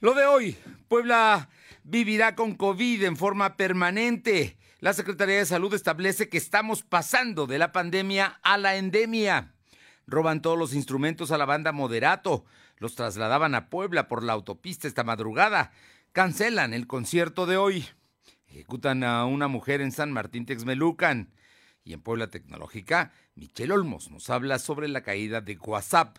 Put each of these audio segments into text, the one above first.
Lo de hoy, Puebla vivirá con COVID en forma permanente. La Secretaría de Salud establece que estamos pasando de la pandemia a la endemia. Roban todos los instrumentos a la banda Moderato. Los trasladaban a Puebla por la autopista esta madrugada. Cancelan el concierto de hoy. Ejecutan a una mujer en San Martín Texmelucan. Y en Puebla Tecnológica, Michelle Olmos nos habla sobre la caída de WhatsApp.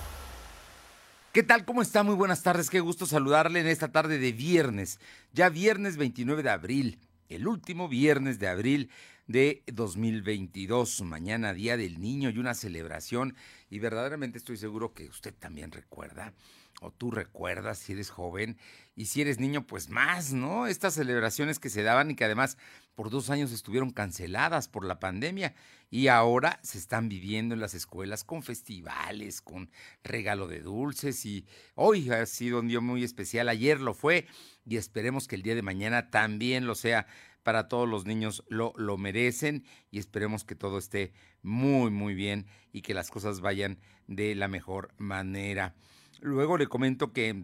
¿Qué tal? ¿Cómo está? Muy buenas tardes. Qué gusto saludarle en esta tarde de viernes. Ya viernes 29 de abril el último viernes de abril de 2022, mañana Día del Niño y una celebración. Y verdaderamente estoy seguro que usted también recuerda, o tú recuerdas si eres joven, y si eres niño, pues más, ¿no? Estas celebraciones que se daban y que además por dos años estuvieron canceladas por la pandemia y ahora se están viviendo en las escuelas con festivales, con regalo de dulces y hoy ha sido un día muy especial, ayer lo fue y esperemos que el día de mañana también lo sea para todos los niños lo, lo merecen y esperemos que todo esté muy, muy bien y que las cosas vayan de la mejor manera. Luego le comento que,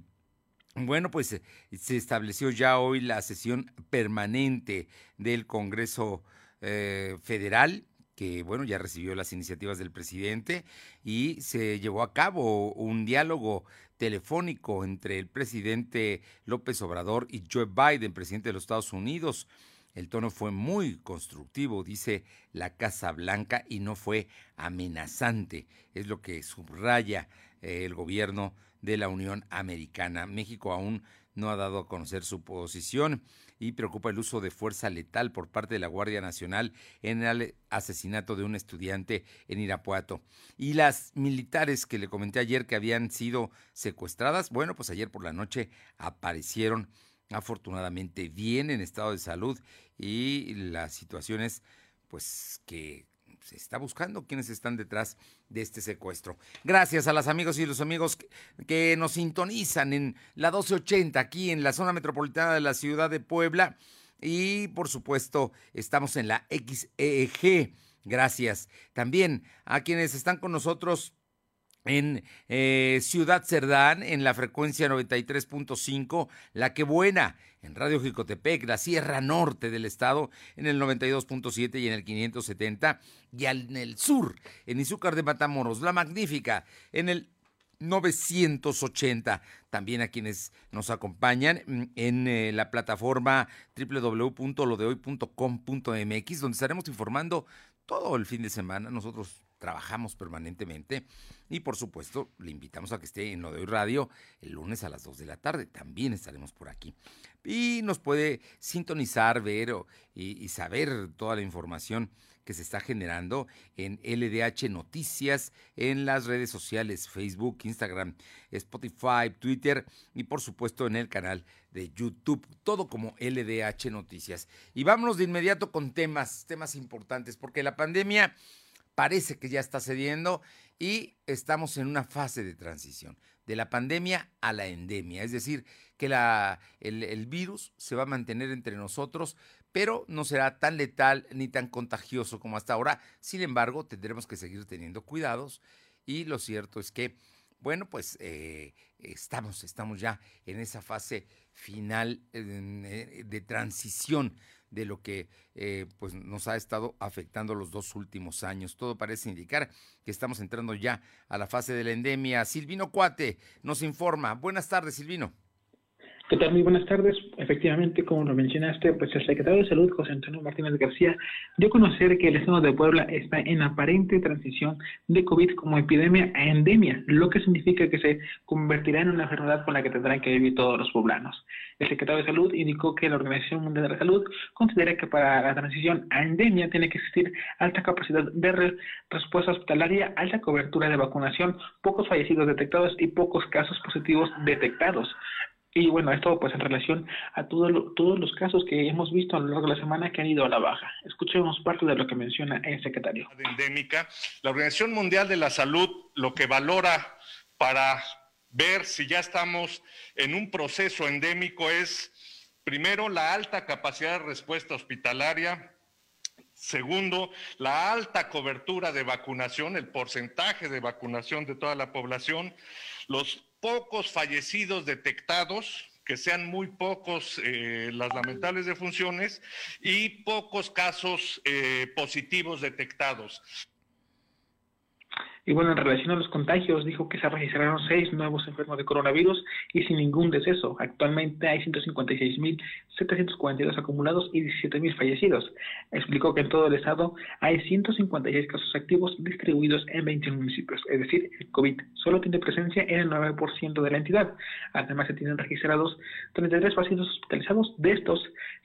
bueno, pues se estableció ya hoy la sesión permanente del Congreso eh, Federal que bueno, ya recibió las iniciativas del presidente y se llevó a cabo un diálogo telefónico entre el presidente López Obrador y Joe Biden, presidente de los Estados Unidos. El tono fue muy constructivo, dice la Casa Blanca, y no fue amenazante. Es lo que subraya eh, el gobierno de la Unión Americana. México aún no ha dado a conocer su posición y preocupa el uso de fuerza letal por parte de la Guardia Nacional en el asesinato de un estudiante en Irapuato. Y las militares que le comenté ayer que habían sido secuestradas, bueno, pues ayer por la noche aparecieron afortunadamente bien en estado de salud y las situaciones pues que se está buscando quiénes están detrás de este secuestro. Gracias a las amigos y los amigos que, nos sintonizan en la 1280 aquí en la zona metropolitana de la ciudad de Puebla y por supuesto estamos en la XEG. Gracias. También a quienes están con nosotros en eh, Ciudad Cerdán, en la frecuencia 93.5, La Que Buena, en Radio Jicotepec, la Sierra Norte del Estado, en el 92.7 y en el 570, y en el sur, en Izúcar de Matamoros, La Magnífica, en el 980. También a quienes nos acompañan mm, en eh, la plataforma www.lodehoy.com.mx, donde estaremos informando todo el fin de semana. Nosotros trabajamos permanentemente y por supuesto le invitamos a que esté en lo de hoy radio el lunes a las 2 de la tarde, también estaremos por aquí. Y nos puede sintonizar, ver y, y saber toda la información que se está generando en LDH Noticias, en las redes sociales, Facebook, Instagram, Spotify, Twitter y por supuesto en el canal de YouTube, todo como LDH Noticias. Y vámonos de inmediato con temas, temas importantes, porque la pandemia parece que ya está cediendo y estamos en una fase de transición de la pandemia a la endemia, es decir, que la, el, virus se va a mantener entre nosotros, pero no será tan letal ni tan contagioso como hasta ahora. Sin embargo, tendremos que seguir teniendo cuidados y lo cierto es que, bueno, pues eh, estamos, estamos ya en esa fase final eh, de transición de lo que eh, pues nos ha estado afectando los dos últimos años. Todo parece indicar que estamos entrando ya a la fase de la endemia. Silvino Cuate nos informa. Buenas tardes, Silvino. ¿Qué? Muy buenas tardes. Efectivamente, como lo mencionaste, pues el secretario de Salud, José Antonio Martínez García, dio a conocer que el Estado de Puebla está en aparente transición de COVID como epidemia a endemia, lo que significa que se convertirá en una enfermedad con la que tendrán que vivir todos los poblanos. El secretario de Salud indicó que la Organización Mundial de la Salud considera que para la transición a endemia tiene que existir alta capacidad de respuesta hospitalaria, alta cobertura de vacunación, pocos fallecidos detectados y pocos casos positivos detectados. Y bueno, esto pues en relación a todo todos los casos que hemos visto a lo largo de la semana que han ido a la baja. Escuchemos parte de lo que menciona el secretario. Endémica, la Organización Mundial de la Salud lo que valora para ver si ya estamos en un proceso endémico es, primero, la alta capacidad de respuesta hospitalaria, Segundo, la alta cobertura de vacunación, el porcentaje de vacunación de toda la población, los pocos fallecidos detectados, que sean muy pocos eh, las lamentables defunciones y pocos casos eh, positivos detectados. Y bueno, en relación a los contagios, dijo que se registraron seis nuevos enfermos de coronavirus y sin ningún deceso. Actualmente hay 156.742 acumulados y 17.000 fallecidos. Explicó que en todo el estado hay 156 casos activos distribuidos en 21 municipios. Es decir, el COVID solo tiene presencia en el 9% de la entidad. Además, se tienen registrados 33 pacientes hospitalizados. De estos,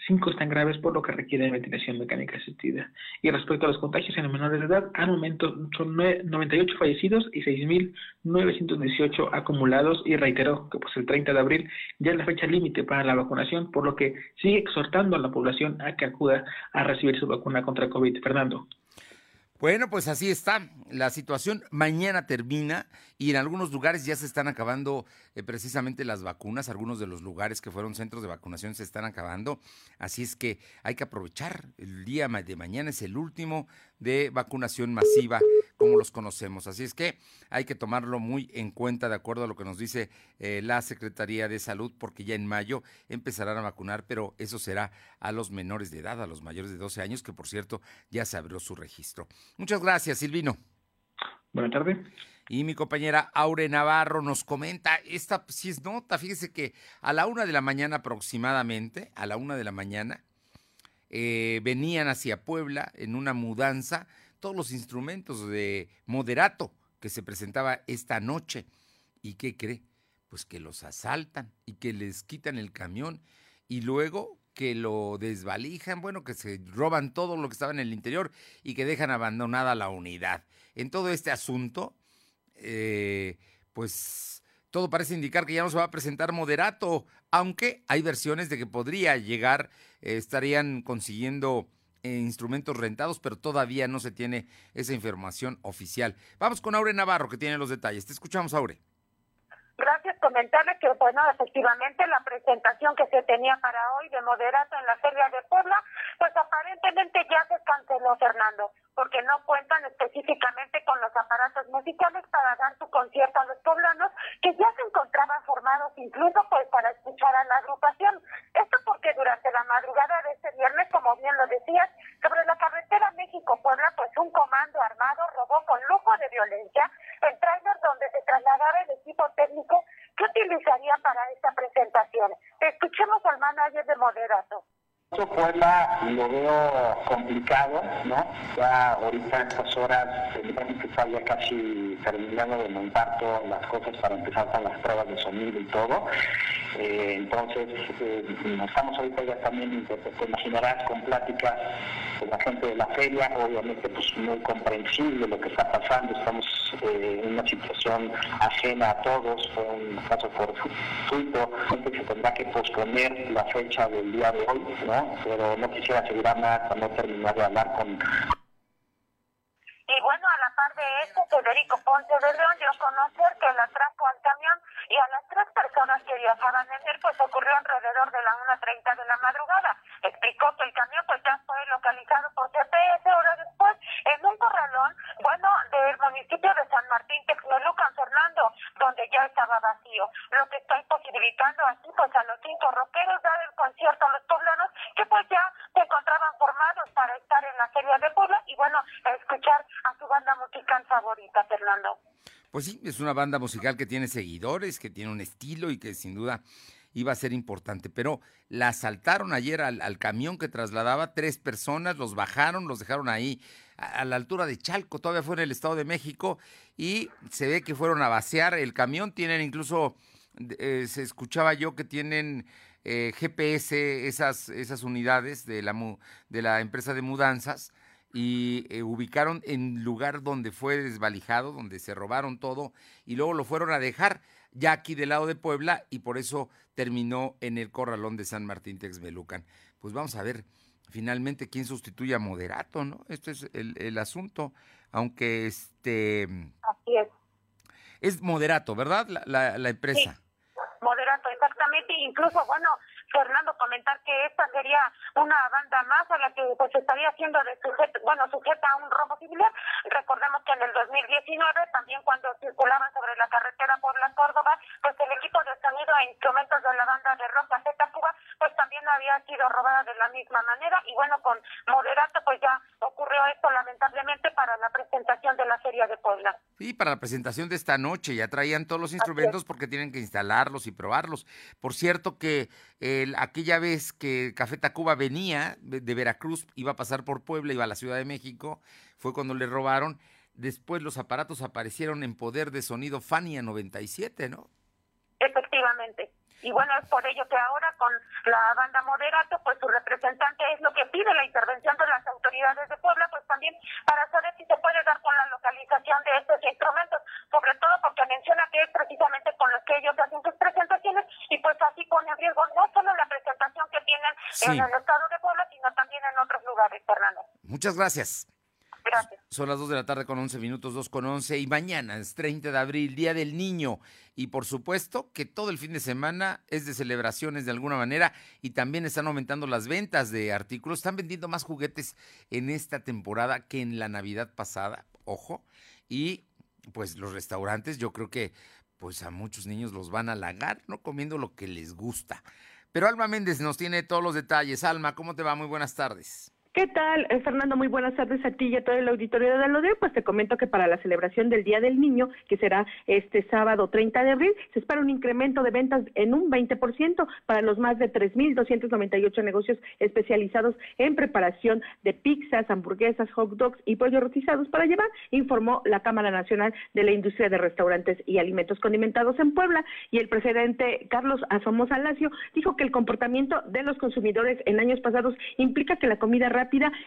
5 están graves por lo que requiere ventilación mecánica asistida. Y respecto a los contagios en menores de edad, al momento son 98 fallecidos y 6.918 acumulados y reiteró que pues el 30 de abril ya es la fecha límite para la vacunación, por lo que sigue exhortando a la población a que acuda a recibir su vacuna contra COVID. Fernando. Bueno, pues así está la situación. Mañana termina y en algunos lugares ya se están acabando eh, precisamente las vacunas. Algunos de los lugares que fueron centros de vacunación se están acabando. Así es que hay que aprovechar. El día de mañana es el último de vacunación masiva como los conocemos. Así es que hay que tomarlo muy en cuenta de acuerdo a lo que nos dice eh, la Secretaría de Salud, porque ya en mayo empezarán a vacunar, pero eso será a los menores de edad, a los mayores de 12 años, que por cierto ya se abrió su registro. Muchas gracias, Silvino. Buenas tardes. Y mi compañera Aure Navarro nos comenta, esta si es nota, fíjese que a la una de la mañana aproximadamente, a la una de la mañana, eh, venían hacia Puebla en una mudanza todos los instrumentos de moderato que se presentaba esta noche. ¿Y qué cree? Pues que los asaltan y que les quitan el camión y luego que lo desvalijan, bueno, que se roban todo lo que estaba en el interior y que dejan abandonada la unidad. En todo este asunto, eh, pues todo parece indicar que ya no se va a presentar moderato, aunque hay versiones de que podría llegar, eh, estarían consiguiendo eh, instrumentos rentados, pero todavía no se tiene esa información oficial. Vamos con Aure Navarro, que tiene los detalles. Te escuchamos, Aure. Gracias, comentarle que, bueno, efectivamente la presentación que se tenía para hoy de moderato en la Feria de Puebla, pues aparentemente ya se canceló, Fernando, porque no cuentan específicamente con los aparatos musicales para dar su concierto a los poblanos, que ya se encontraban formados incluso pues para escuchar a la agrupación. Esto porque durante la madrugada de este viernes, como bien lo decías, sobre la carretera México-Puebla, pues un comando armado robó con lujo de violencia el trailer donde se trasladaba el equipo técnico que utilizaría para esta presentación. Escuchemos al manager de Moderato. Puebla lo veo complicado, ¿no? Ya ahorita en estas horas tendríamos que estar ya casi terminando de montar todas las cosas para empezar con las pruebas de sonido y todo. Eh, entonces, eh, estamos ahorita ya también, te imaginarás, con pláticas con la gente de la feria, obviamente pues muy comprensible lo que está pasando, estamos eh, en una situación ajena a todos, fue un caso fortuito, se tendrá que posponer la fecha del día de hoy, ¿no? Pero no quisiera asegurar nada hasta no de hablar con... Y bueno, a la par de esto, Federico Ponce de León dio a conocer que el atraco al camión y a las tres personas que viajaban en él, pues ocurrió alrededor de la 1.30 de la madrugada. Explicó que el camión pues ya fue localizado por GPS horas después en un corralón, bueno, del municipio de San Martín, Texmelucan, Fernando, donde ya estaba vacío, lo que está imposibilitando así pues a los cinco rockeros dar el concierto a los poblanos que pues ya se encontraban formados para estar en la Feria de Puebla y bueno, escuchar a su banda musical favorita, Fernando. Pues sí, es una banda musical que tiene seguidores, que tiene un estilo y que sin duda iba a ser importante. Pero la asaltaron ayer al, camión que trasladaba tres personas, los bajaron, los dejaron ahí a, la altura de Chalco, todavía fue en el Estado de México, y se ve que fueron a vaciar el camión. Tienen incluso, eh, se escuchaba yo que tienen eh, GPS esas, esas unidades de la, de la empresa de mudanzas y eh, ubicaron en lugar donde fue desvalijado, donde se robaron todo y luego lo fueron a dejar ya aquí del lado de Puebla y por eso terminó en el corralón de San Martín Texmelucan. Pues vamos a ver finalmente quién sustituye a Moderato, ¿no? Este es el, asunto, aunque este... Así es. Es Moderato, ¿verdad? La, la, empresa. Moderato, exactamente. Incluso, bueno, Fernando, comentar que esta sería una banda más a la que pues estaría siendo de sujeto, bueno, sujeta a un robo similar. Recordemos que en el 2019, también cuando circulaban sobre la carretera por la Córdoba, pues el equipo de sonido e instrumentos de la banda de rock Z Cuba, pues también había sido robada de la misma manera. Y bueno, con Moderato, pues ya ocurrió esto lamentablemente para la presentación de la Feria de Puebla. Sí, para la presentación de esta noche, ya traían todos los instrumentos porque tienen que instalarlos y probarlos. Por cierto que aquella vez que Café Tacuba venía de Veracruz, iba a pasar por Puebla, iba a la Ciudad de México, fue cuando le robaron. Después los aparatos aparecieron en poder de sonido Fania 97, ¿no? Y bueno, es por ello que ahora con la banda Moderato, pues su representante es lo que pide la intervención de las autoridades de Puebla, pues también para saber si se puede dar con la localización de estos instrumentos, sobre todo porque menciona que es precisamente con los que ellos hacen sus presentaciones y pues así pone en riesgo no solo la presentación que tienen en el estado de Puebla, sino también en otros lugares, Fernando. Muchas gracias. Son las 2 de la tarde con 11 minutos, 2 con 11 y mañana es 30 de abril, Día del Niño. Y por supuesto que todo el fin de semana es de celebraciones de alguna manera y también están aumentando las ventas de artículos. Están vendiendo más juguetes en esta temporada que en la Navidad pasada, ojo. Y pues los restaurantes yo creo que pues a muchos niños los van a halagar, ¿no? Comiendo lo que les gusta. Pero Alma Méndez nos tiene todos los detalles. Alma, ¿cómo te va? Muy buenas tardes. ¿Qué tal, eh, Fernando? Muy buenas tardes a ti y a todo el auditorio de Alodeo. Pues te comento que para la celebración del Día del Niño, que será este sábado 30 de abril, se espera un incremento de ventas en un 20% para los más de 3.298 negocios especializados en preparación de pizzas, hamburguesas, hot dogs y pollos rotizados para llevar, informó la Cámara Nacional de la Industria de Restaurantes y Alimentos Condimentados en Puebla. Y el presidente Carlos Asomosa Lacio dijo que el comportamiento de los consumidores en años pasados implica que la comida rápida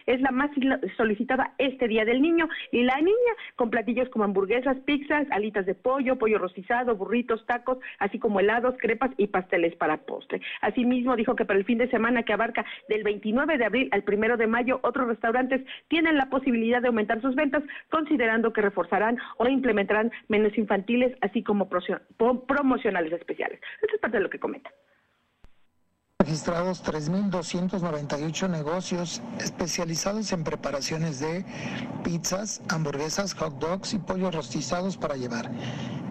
es la más solicitada este Día del Niño y la niña con platillos como hamburguesas, pizzas, alitas de pollo, pollo rostizado, burritos, tacos, así como helados, crepas y pasteles para postre. Asimismo dijo que para el fin de semana que abarca del 29 de abril al 1 de mayo, otros restaurantes tienen la posibilidad de aumentar sus ventas, considerando que reforzarán o implementarán menús infantiles, así como promocionales especiales. Esto es parte de lo que comenta registrados 3.298 negocios especializados en preparaciones de pizzas, hamburguesas, hot dogs y pollos rostizados para llevar.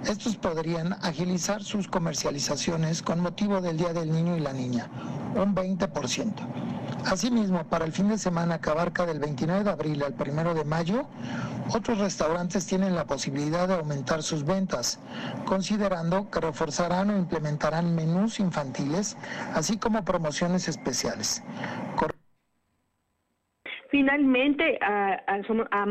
Estos podrían agilizar sus comercializaciones con motivo del Día del Niño y la Niña, un 20%. Asimismo, para el fin de semana que abarca del 29 de abril al 1 de mayo, otros restaurantes tienen la posibilidad de aumentar sus ventas, considerando que reforzarán o implementarán menús infantiles, así como promociones especiales. Finalmente, a, a,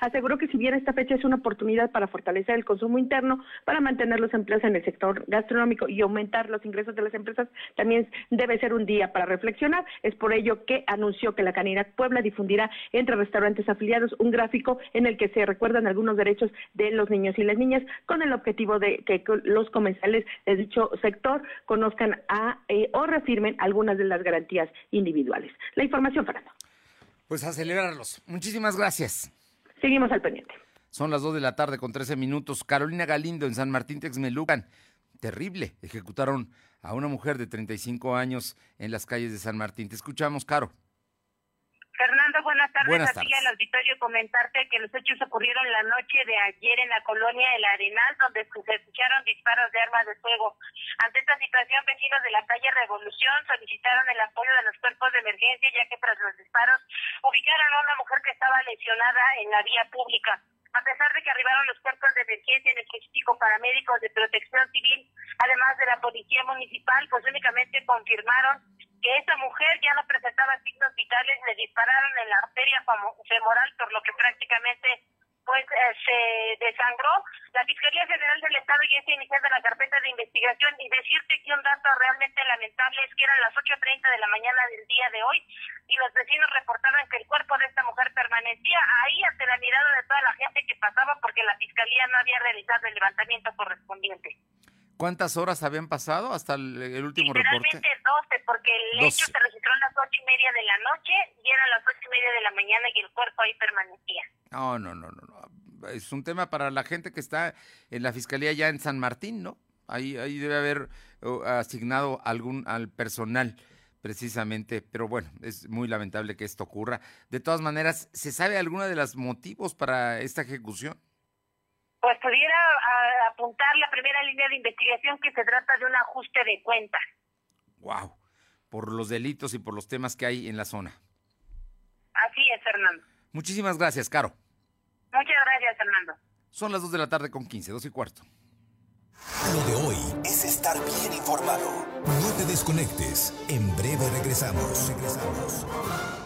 aseguró que si bien esta fecha es una oportunidad para fortalecer el consumo interno, para mantener los empleos en el sector gastronómico y aumentar los ingresos de las empresas, también debe ser un día para reflexionar. Es por ello que anunció que la Canidad Puebla difundirá entre restaurantes afiliados un gráfico en el que se recuerdan algunos derechos de los niños y las niñas con el objetivo de que los comensales de dicho sector conozcan a, eh, o reafirmen algunas de las garantías individuales. La información, Fernando. Pues a celebrarlos. Muchísimas gracias. Seguimos al pendiente. Son las 2 de la tarde con 13 minutos. Carolina Galindo en San Martín Texmelucan. Terrible. Ejecutaron a una mujer de 35 años en las calles de San Martín. Te escuchamos, Caro. Buenas tardes. Buenas tardes. al auditorio comentarte que los hechos ocurrieron la noche de ayer en la colonia El Arenal, donde se escucharon disparos de armas de fuego. Ante esta situación, vecinos de la calle Revolución solicitaron el apoyo de los cuerpos de emergencia, ya que tras los disparos ubicaron a una mujer que estaba lesionada en la vía pública. A pesar de que arribaron los cuerpos de emergencia, en específico paramédicos de protección civil, además de la policía municipal, pues únicamente confirmaron que esa mujer ya no presentaba signos vitales, le dispararon en la arteria femoral, por lo que prácticamente pues eh, se desangró. La Fiscalía General del Estado ya está iniciando la carpeta de investigación y decirte que un dato realmente lamentable es que eran las 8.30 de la mañana del día de hoy y los vecinos reportaron que el cuerpo de esta mujer permanecía ahí ante la mirada de toda la gente que pasaba porque la Fiscalía no había realizado el levantamiento correspondiente. ¿Cuántas horas habían pasado hasta el, último reporte? 12, porque el hecho se registró a las ocho y media de la noche y eran las ocho y media de la mañana y el cuerpo ahí permanecía. No, no, no, no. Es un tema para la gente que está en la fiscalía ya en San Martín, ¿no? Ahí, ahí debe haber asignado algún al personal precisamente, pero bueno, es muy lamentable que esto ocurra. De todas maneras, ¿se sabe alguna de los motivos para esta ejecución? Pues pudiera apuntar la primera línea de investigación que se trata de un ajuste de cuentas. Wow, por los delitos y por los temas que hay en la zona. Así es, Fernando. Muchísimas gracias, Caro. Muchas gracias, Fernando. Son las 2 de la tarde con 15, dos y cuarto. Lo de hoy es estar bien informado. No te desconectes. En breve regresamos. Regresamos.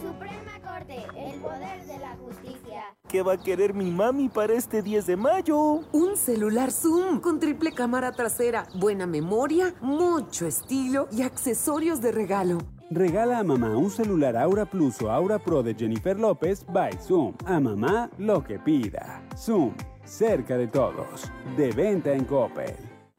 Suprema Corte, el poder de la justicia. ¿Qué va a querer mi mami para este 10 de mayo? Un celular Zoom con triple cámara trasera, buena memoria, mucho estilo y accesorios de regalo. Regala a mamá un celular Aura Plus o Aura Pro de Jennifer López by Zoom. A mamá lo que pida. Zoom, cerca de todos. De venta en Coppel.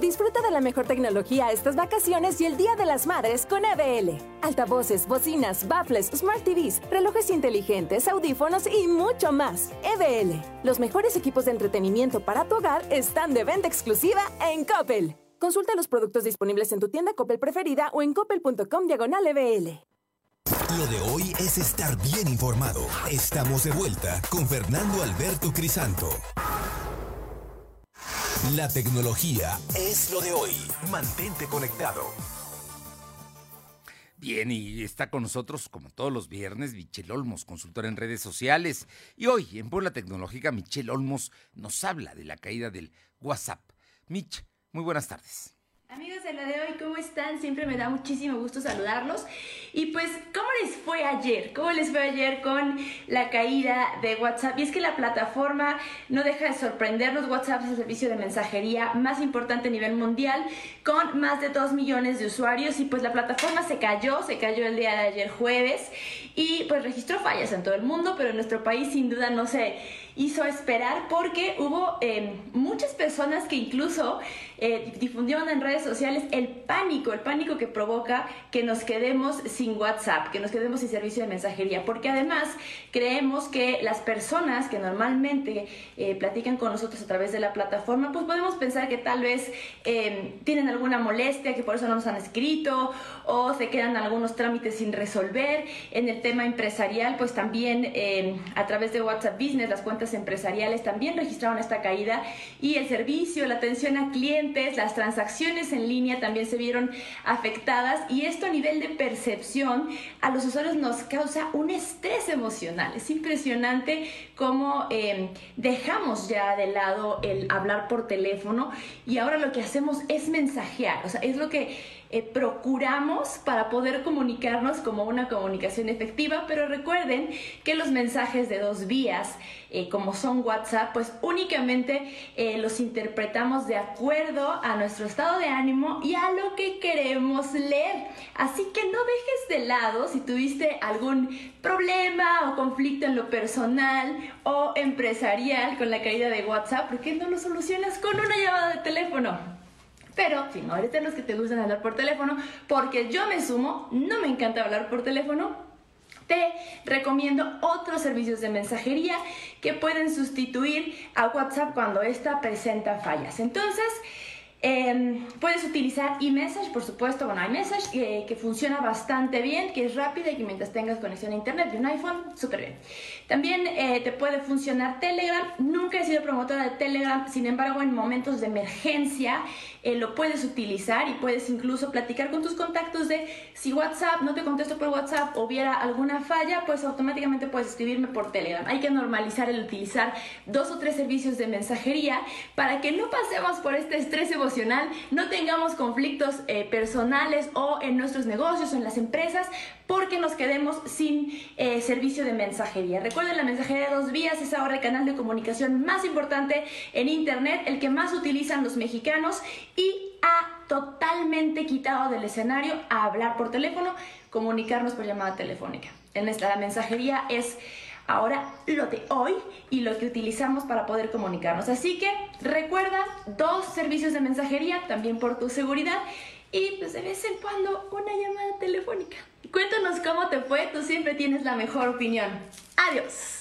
Disfruta de la mejor tecnología estas vacaciones y el Día de las Madres con EBL. Altavoces, bocinas, baffles, smart TVs, relojes inteligentes, audífonos y mucho más. EBL. Los mejores equipos de entretenimiento para tu hogar están de venta exclusiva en Coppel. Consulta los productos disponibles en tu tienda Coppel preferida o en coppel.com diagonal EBL. Lo de hoy es estar bien informado. Estamos de vuelta con Fernando Alberto Crisanto. La tecnología es lo de hoy. Mantente conectado. Bien, y está con nosotros, como todos los viernes, Michelle Olmos, consultora en redes sociales. Y hoy, en Puebla Tecnológica, Michelle Olmos nos habla de la caída del WhatsApp. Mich, muy buenas tardes. Amigos de la de hoy, ¿cómo están? Siempre me da muchísimo gusto saludarlos. Y pues, ¿cómo les fue ayer? ¿Cómo les fue ayer con la caída de WhatsApp? Y es que la plataforma no deja de sorprendernos. WhatsApp es el servicio de mensajería más importante a nivel mundial, con más de 2 millones de usuarios. Y pues la plataforma se cayó, se cayó el día de ayer jueves. Y pues registró fallas en todo el mundo, pero en nuestro país sin duda no se hizo esperar porque hubo eh, muchas personas que incluso eh, difundieron en redes sociales el pánico, el pánico que provoca que nos quedemos sin WhatsApp, que nos quedemos sin servicio de mensajería, porque además creemos que las personas que normalmente eh, platican con nosotros a través de la plataforma, pues podemos pensar que tal vez tienen alguna molestia, que por eso no nos han escrito, o se quedan algunos trámites sin resolver. En el tema empresarial, pues también a través de WhatsApp Business, las cuentas empresariales también registraron esta caída y el servicio, la atención a clientes, las transacciones en línea también se vieron afectadas y esto a nivel de percepción a los usuarios nos causa un estrés emocional. Es impresionante cómo em, dejamos ya de lado el hablar por teléfono y ahora lo que hacemos es mensajear, o sea, es lo que eh, procuramos para poder comunicarnos como una comunicación efectiva, pero recuerden que los mensajes de dos vías, eh, como son WhatsApp, pues únicamente eh, los interpretamos de acuerdo a nuestro estado de ánimo y a lo que queremos leer. Así que no dejes de lado si tuviste algún problema o conflicto en lo personal o empresarial con la caída de WhatsApp, ¿por qué no lo solucionas con una llamada de teléfono? Pero eres de los que te gustan hablar por teléfono, porque yo me sumo, no me encanta hablar por teléfono, te recomiendo otros servicios de mensajería que pueden sustituir a WhatsApp cuando ésta presenta fallas. Entonces, Em, puedes utilizar eMessage, por supuesto, bueno, iMessage, eh, que funciona bastante bien, que es rápida y que mientras tengas conexión a internet de un iPhone, súper bien. También eh, te puede funcionar Telegram. Nunca he sido promotora de Telegram, sin embargo, en momentos de emergencia eh, lo puedes utilizar y puedes incluso platicar con tus contactos de si WhatsApp no te contesto por WhatsApp o hubiera alguna falla, pues automáticamente puedes escribirme por Telegram. Hay que normalizar el utilizar dos o tres servicios de mensajería para que no pasemos por este estrés emocional no tengamos conflictos eh, personales o en nuestros negocios o en las empresas porque nos quedemos sin eh, servicio de mensajería. Recuerden, la mensajería de dos vías es ahora el canal de comunicación más importante en Internet, el que más utilizan los mexicanos y ha totalmente quitado del escenario a hablar por teléfono, comunicarnos por llamada telefónica. En esta la mensajería es ahora lo de hoy y lo que utilizamos para poder comunicarnos. Así que recuerda dos servicios de mensajería también por tu seguridad y pues de vez en cuando una llamada telefónica. Cuéntanos cómo te fue, tú siempre tienes la mejor opinión. Adiós.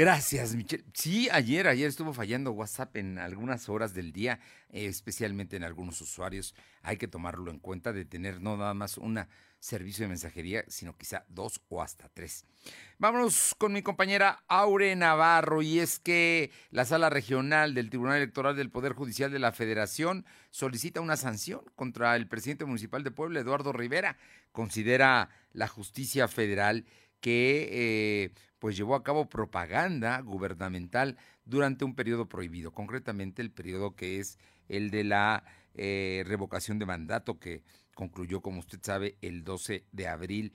Gracias, Michelle. Sí, ayer, ayer estuvo fallando WhatsApp en algunas horas del día, especialmente en algunos usuarios. Hay que tomarlo en cuenta de tener no nada más un servicio de mensajería, sino quizá dos o hasta tres. Vámonos con mi compañera Aure Navarro, y es que la Sala Regional del Tribunal Electoral del Poder Judicial de la Federación solicita una sanción contra el presidente municipal de Puebla, Eduardo Rivera. Considera la justicia federal que eh, pues llevó a cabo propaganda gubernamental durante un periodo prohibido, concretamente el periodo que es el de la eh, revocación de mandato que concluyó, como usted sabe, el 12 de abril.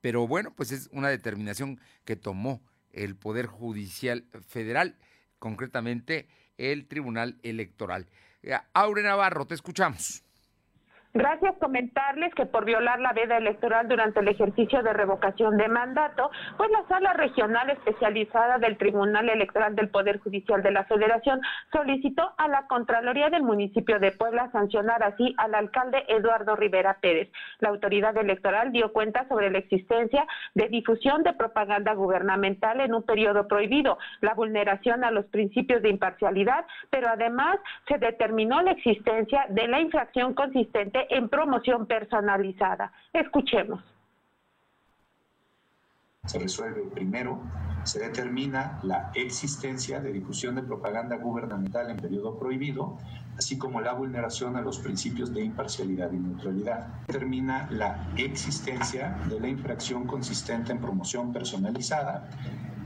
Pero bueno, pues es una determinación que tomó el Poder Judicial Federal, concretamente el Tribunal Electoral. Eh, Aure Navarro, te escuchamos. Gracias. Comentarles que por violar la veda electoral durante el ejercicio de revocación de mandato, pues la sala regional especializada del Tribunal Electoral del Poder Judicial de la Federación solicitó a la Contraloría del municipio de Puebla sancionar así al alcalde Eduardo Rivera Pérez. La autoridad electoral dio cuenta sobre la existencia de difusión de propaganda gubernamental en un periodo prohibido, la vulneración a los principios de imparcialidad, pero además se determinó la existencia de la infracción consistente en promoción personalizada. Escuchemos. Se resuelve primero, se determina la existencia de difusión de propaganda gubernamental en periodo prohibido, así como la vulneración a los principios de imparcialidad y neutralidad. Determina la existencia de la infracción consistente en promoción personalizada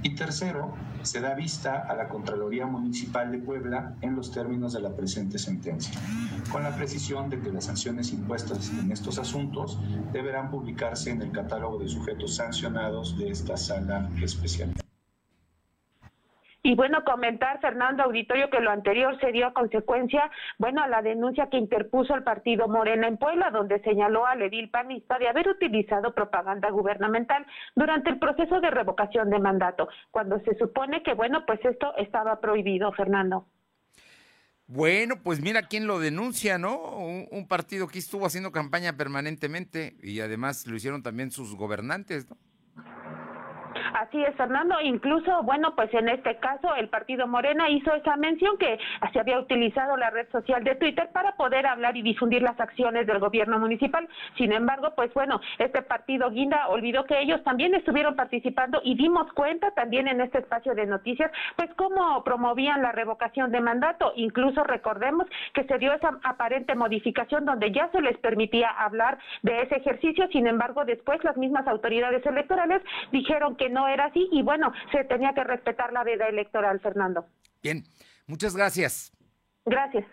y tercero, se da vista a la Contraloría Municipal de Puebla en los términos de la presente sentencia, con la precisión de que las sanciones impuestas en estos asuntos deberán publicarse en el catálogo de sujetos sancionados de esta sala especial. Y bueno, comentar, Fernando Auditorio, que lo anterior se dio a consecuencia, bueno, a la denuncia que interpuso el partido Morena en Puebla, donde señaló al edil panista de haber utilizado propaganda gubernamental durante el proceso de revocación de mandato, cuando se supone que, bueno, pues esto estaba prohibido, Fernando. Bueno, pues mira quién lo denuncia, ¿no? Un, un, partido que estuvo haciendo campaña permanentemente y además lo hicieron también sus gobernantes, ¿no? Así es, Fernando. Incluso, bueno, pues en este caso el partido Morena hizo esa mención que se había utilizado la red social de Twitter para poder hablar y difundir las acciones del gobierno municipal. Sin embargo, pues bueno, este partido Guinda olvidó que ellos también estuvieron participando y dimos cuenta también en este espacio de noticias, pues cómo promovían la revocación de mandato. Incluso recordemos que se dio esa aparente modificación donde ya se les permitía hablar de ese ejercicio. Sin embargo, después las mismas autoridades electorales dijeron que no era así y bueno, se tenía que respetar la veda electoral, Fernando. Bien, muchas gracias. Gracias.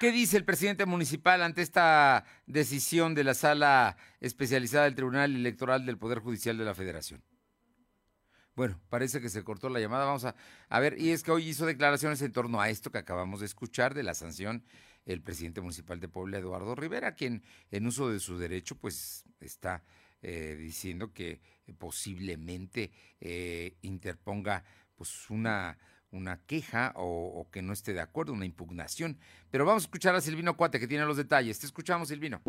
¿Qué dice el presidente municipal ante esta decisión de la sala especializada del Tribunal Electoral del Poder Judicial de la Federación? Bueno, parece que se cortó la llamada. Vamos a, a ver, y es que hoy hizo declaraciones en torno a esto que acabamos de escuchar de la sanción el presidente municipal de Puebla, Eduardo Rivera, quien en uso de su derecho, pues está eh, diciendo que posiblemente eh, interponga pues una, una queja o, que no esté de acuerdo, una impugnación. Pero vamos a escuchar a Silvino Cuate que tiene los detalles. Te escuchamos, Silvino.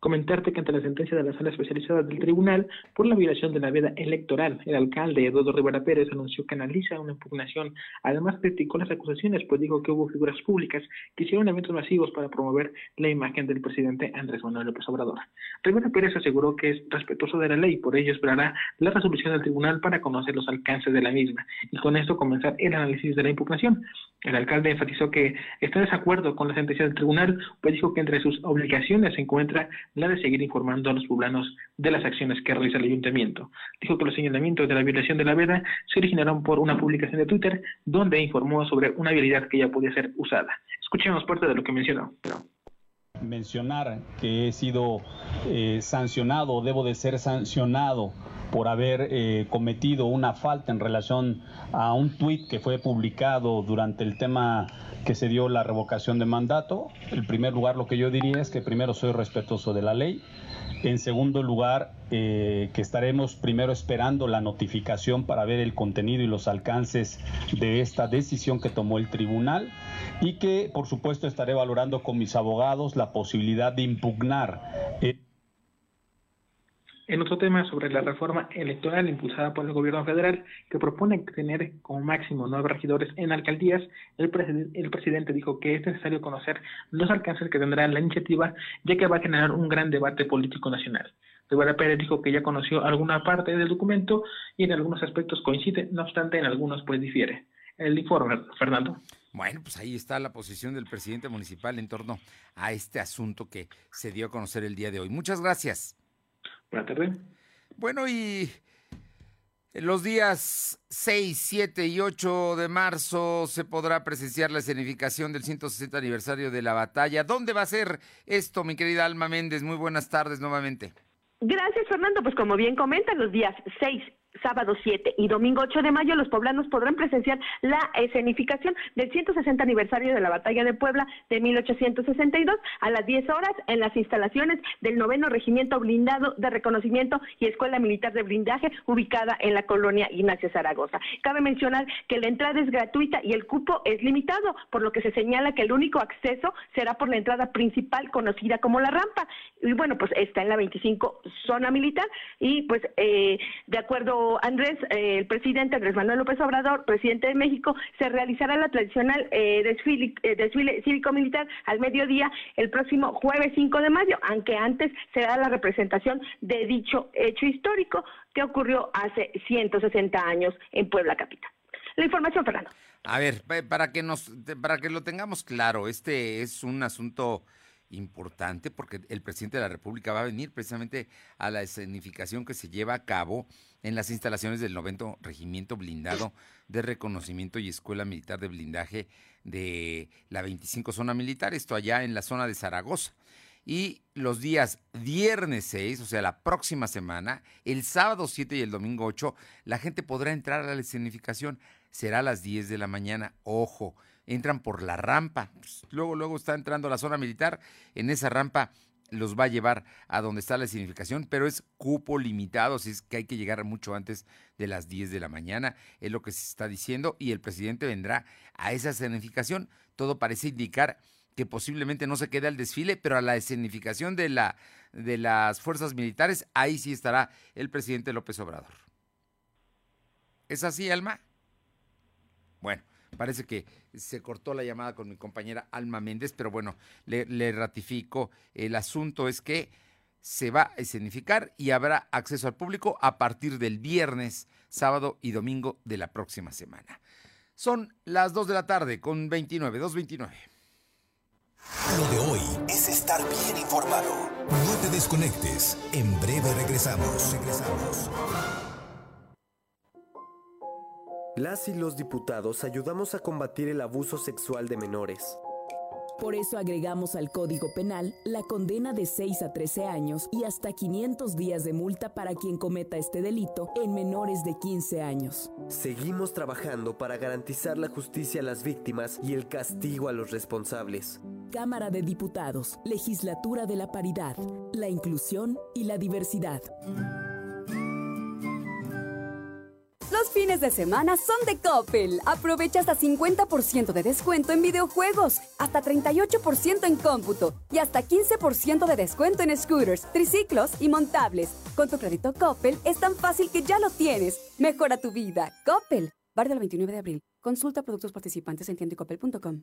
Comentarte que ante la sentencia de la sala especializada del tribunal por la violación de la veda electoral, el alcalde Eduardo Rivera Pérez anunció que analiza una impugnación. Además, criticó las acusaciones, pues dijo que hubo figuras públicas que hicieron eventos masivos para promover la imagen del presidente Andrés Manuel López Obrador. Rivera Pérez aseguró que es respetuoso de la ley, por ello esperará la resolución del tribunal para conocer los alcances de la misma y con esto comenzar el análisis de la impugnación. El alcalde enfatizó que está en desacuerdo con la sentencia del tribunal, pues dijo que entre sus obligaciones se encuentra la de seguir informando a los poblanos de las acciones que realiza el ayuntamiento. Dijo que los señalamientos de la violación de la veda se originaron por una publicación de Twitter donde informó sobre una habilidad que ya podía ser usada. Escuchemos parte de lo que mencionó. Mencionar que he sido eh, sancionado, debo de ser sancionado por haber eh, cometido una falta en relación a un tuit que fue publicado durante el tema que se dio la revocación de mandato. En primer lugar, lo que yo diría es que primero soy respetuoso de la ley. En segundo lugar, eh, que estaremos primero esperando la notificación para ver el contenido y los alcances de esta decisión que tomó el tribunal y que, por supuesto, estaré valorando con mis abogados la posibilidad de impugnar. En otro tema sobre la reforma electoral impulsada por el gobierno federal, que propone tener como máximo nueve regidores en alcaldías, el, el presidente dijo que es necesario conocer los alcances que tendrá la iniciativa, ya que va a generar un gran debate político nacional. Rivera Pérez dijo que ya conoció alguna parte del documento y en algunos aspectos coincide, no obstante en algunos pues difiere. El informe, Fernando. Bueno, pues ahí está la posición del presidente municipal en torno a este asunto que se dio a conocer el día de hoy. Muchas gracias. Bueno, y los días 6, 7 y 8 de marzo se podrá presenciar la escenificación del 160 aniversario de la batalla. ¿Dónde va a ser esto, mi querida Alma Méndez? Muy buenas tardes nuevamente. Gracias, Fernando. Pues como bien comentan, los días 6, sábado 7 y domingo 8 de mayo, los poblanos podrán presenciar la escenificación del 160 aniversario de la Batalla de Puebla de 1862 a las 10 horas en las instalaciones del noveno Regimiento Blindado de Reconocimiento y Escuela Militar de Blindaje ubicada en la colonia Ignacio Zaragoza. Cabe mencionar que la entrada es gratuita y el cupo es limitado, por lo que se señala que el único acceso será por la entrada principal conocida como la rampa. Y bueno, pues está en la 25 zona militar y pues eh, de acuerdo Andrés, eh, el presidente Andrés Manuel López Obrador, presidente de México, se realizará la tradicional eh, desfile, eh, desfile cívico-militar al mediodía el próximo jueves 5 de mayo, aunque antes será la representación de dicho hecho histórico que ocurrió hace 160 años en Puebla Capital. La información, Fernando. A ver, para que nos, para que lo tengamos claro, este es un asunto importante porque el presidente de la República va a venir precisamente a la escenificación que se lleva a cabo en las instalaciones del 90 Regimiento Blindado de Reconocimiento y Escuela Militar de Blindaje de la 25 Zona Militar, esto allá en la zona de Zaragoza. Y los días viernes 6, o sea, la próxima semana, el sábado 7 y el domingo 8, la gente podrá entrar a la escenificación. Será a las 10 de la mañana. Ojo, entran por la rampa. Pues, luego, luego está entrando la zona militar. En esa rampa los va a llevar a donde está la significación, pero es cupo limitado, así es que hay que llegar mucho antes de las 10 de la mañana, es lo que se está diciendo, y el presidente vendrá a esa escenificación. Todo parece indicar que posiblemente no se quede al desfile, pero a la escenificación de, la, de las fuerzas militares, ahí sí estará el presidente López Obrador. ¿Es así, Alma? Bueno, Parece que se cortó la llamada con mi compañera Alma Méndez, pero bueno, le, ratifico. El asunto es que se va a escenificar y habrá acceso al público a partir del viernes, sábado y domingo de la próxima semana. Son las 2 de la tarde con 29, 2.29. Lo de hoy es estar bien informado. No te desconectes. En breve regresamos. Regresamos. Las y los diputados ayudamos a combatir el abuso sexual de menores. Por eso agregamos al Código Penal la condena de 6 a 13 años y hasta 500 días de multa para quien cometa este delito en menores de 15 años. Seguimos trabajando para garantizar la justicia a las víctimas y el castigo a los responsables. Cámara de Diputados, Legislatura de la Paridad, la Inclusión y la Diversidad fines de semana son de Coppel. Aprovecha hasta 50% de descuento en videojuegos, hasta 38% en cómputo y hasta 15% de descuento en scooters, triciclos y montables. Con tu crédito Coppel es tan fácil que ya lo tienes. Mejora tu vida. Coppel. Bar del 29 de abril. Consulta productos participantes en tiendicoppel.com.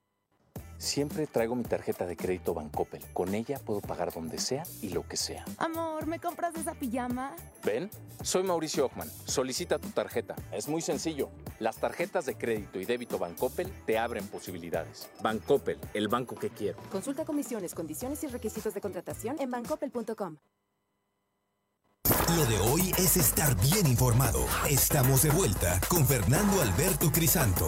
Siempre traigo mi tarjeta de crédito Bancoppel. Con ella puedo pagar donde sea y lo que sea. Amor, ¿me compras esa pijama? ¿Ven? Soy Mauricio Ockman. Solicita tu tarjeta. Es muy sencillo. Las tarjetas de crédito y débito Bancoppel te abren posibilidades. Bancoppel, el banco que quiero. Consulta comisiones, condiciones y requisitos de contratación en bancoppel.com. Lo de hoy es estar bien informado. Estamos de vuelta con Fernando Alberto Crisanto.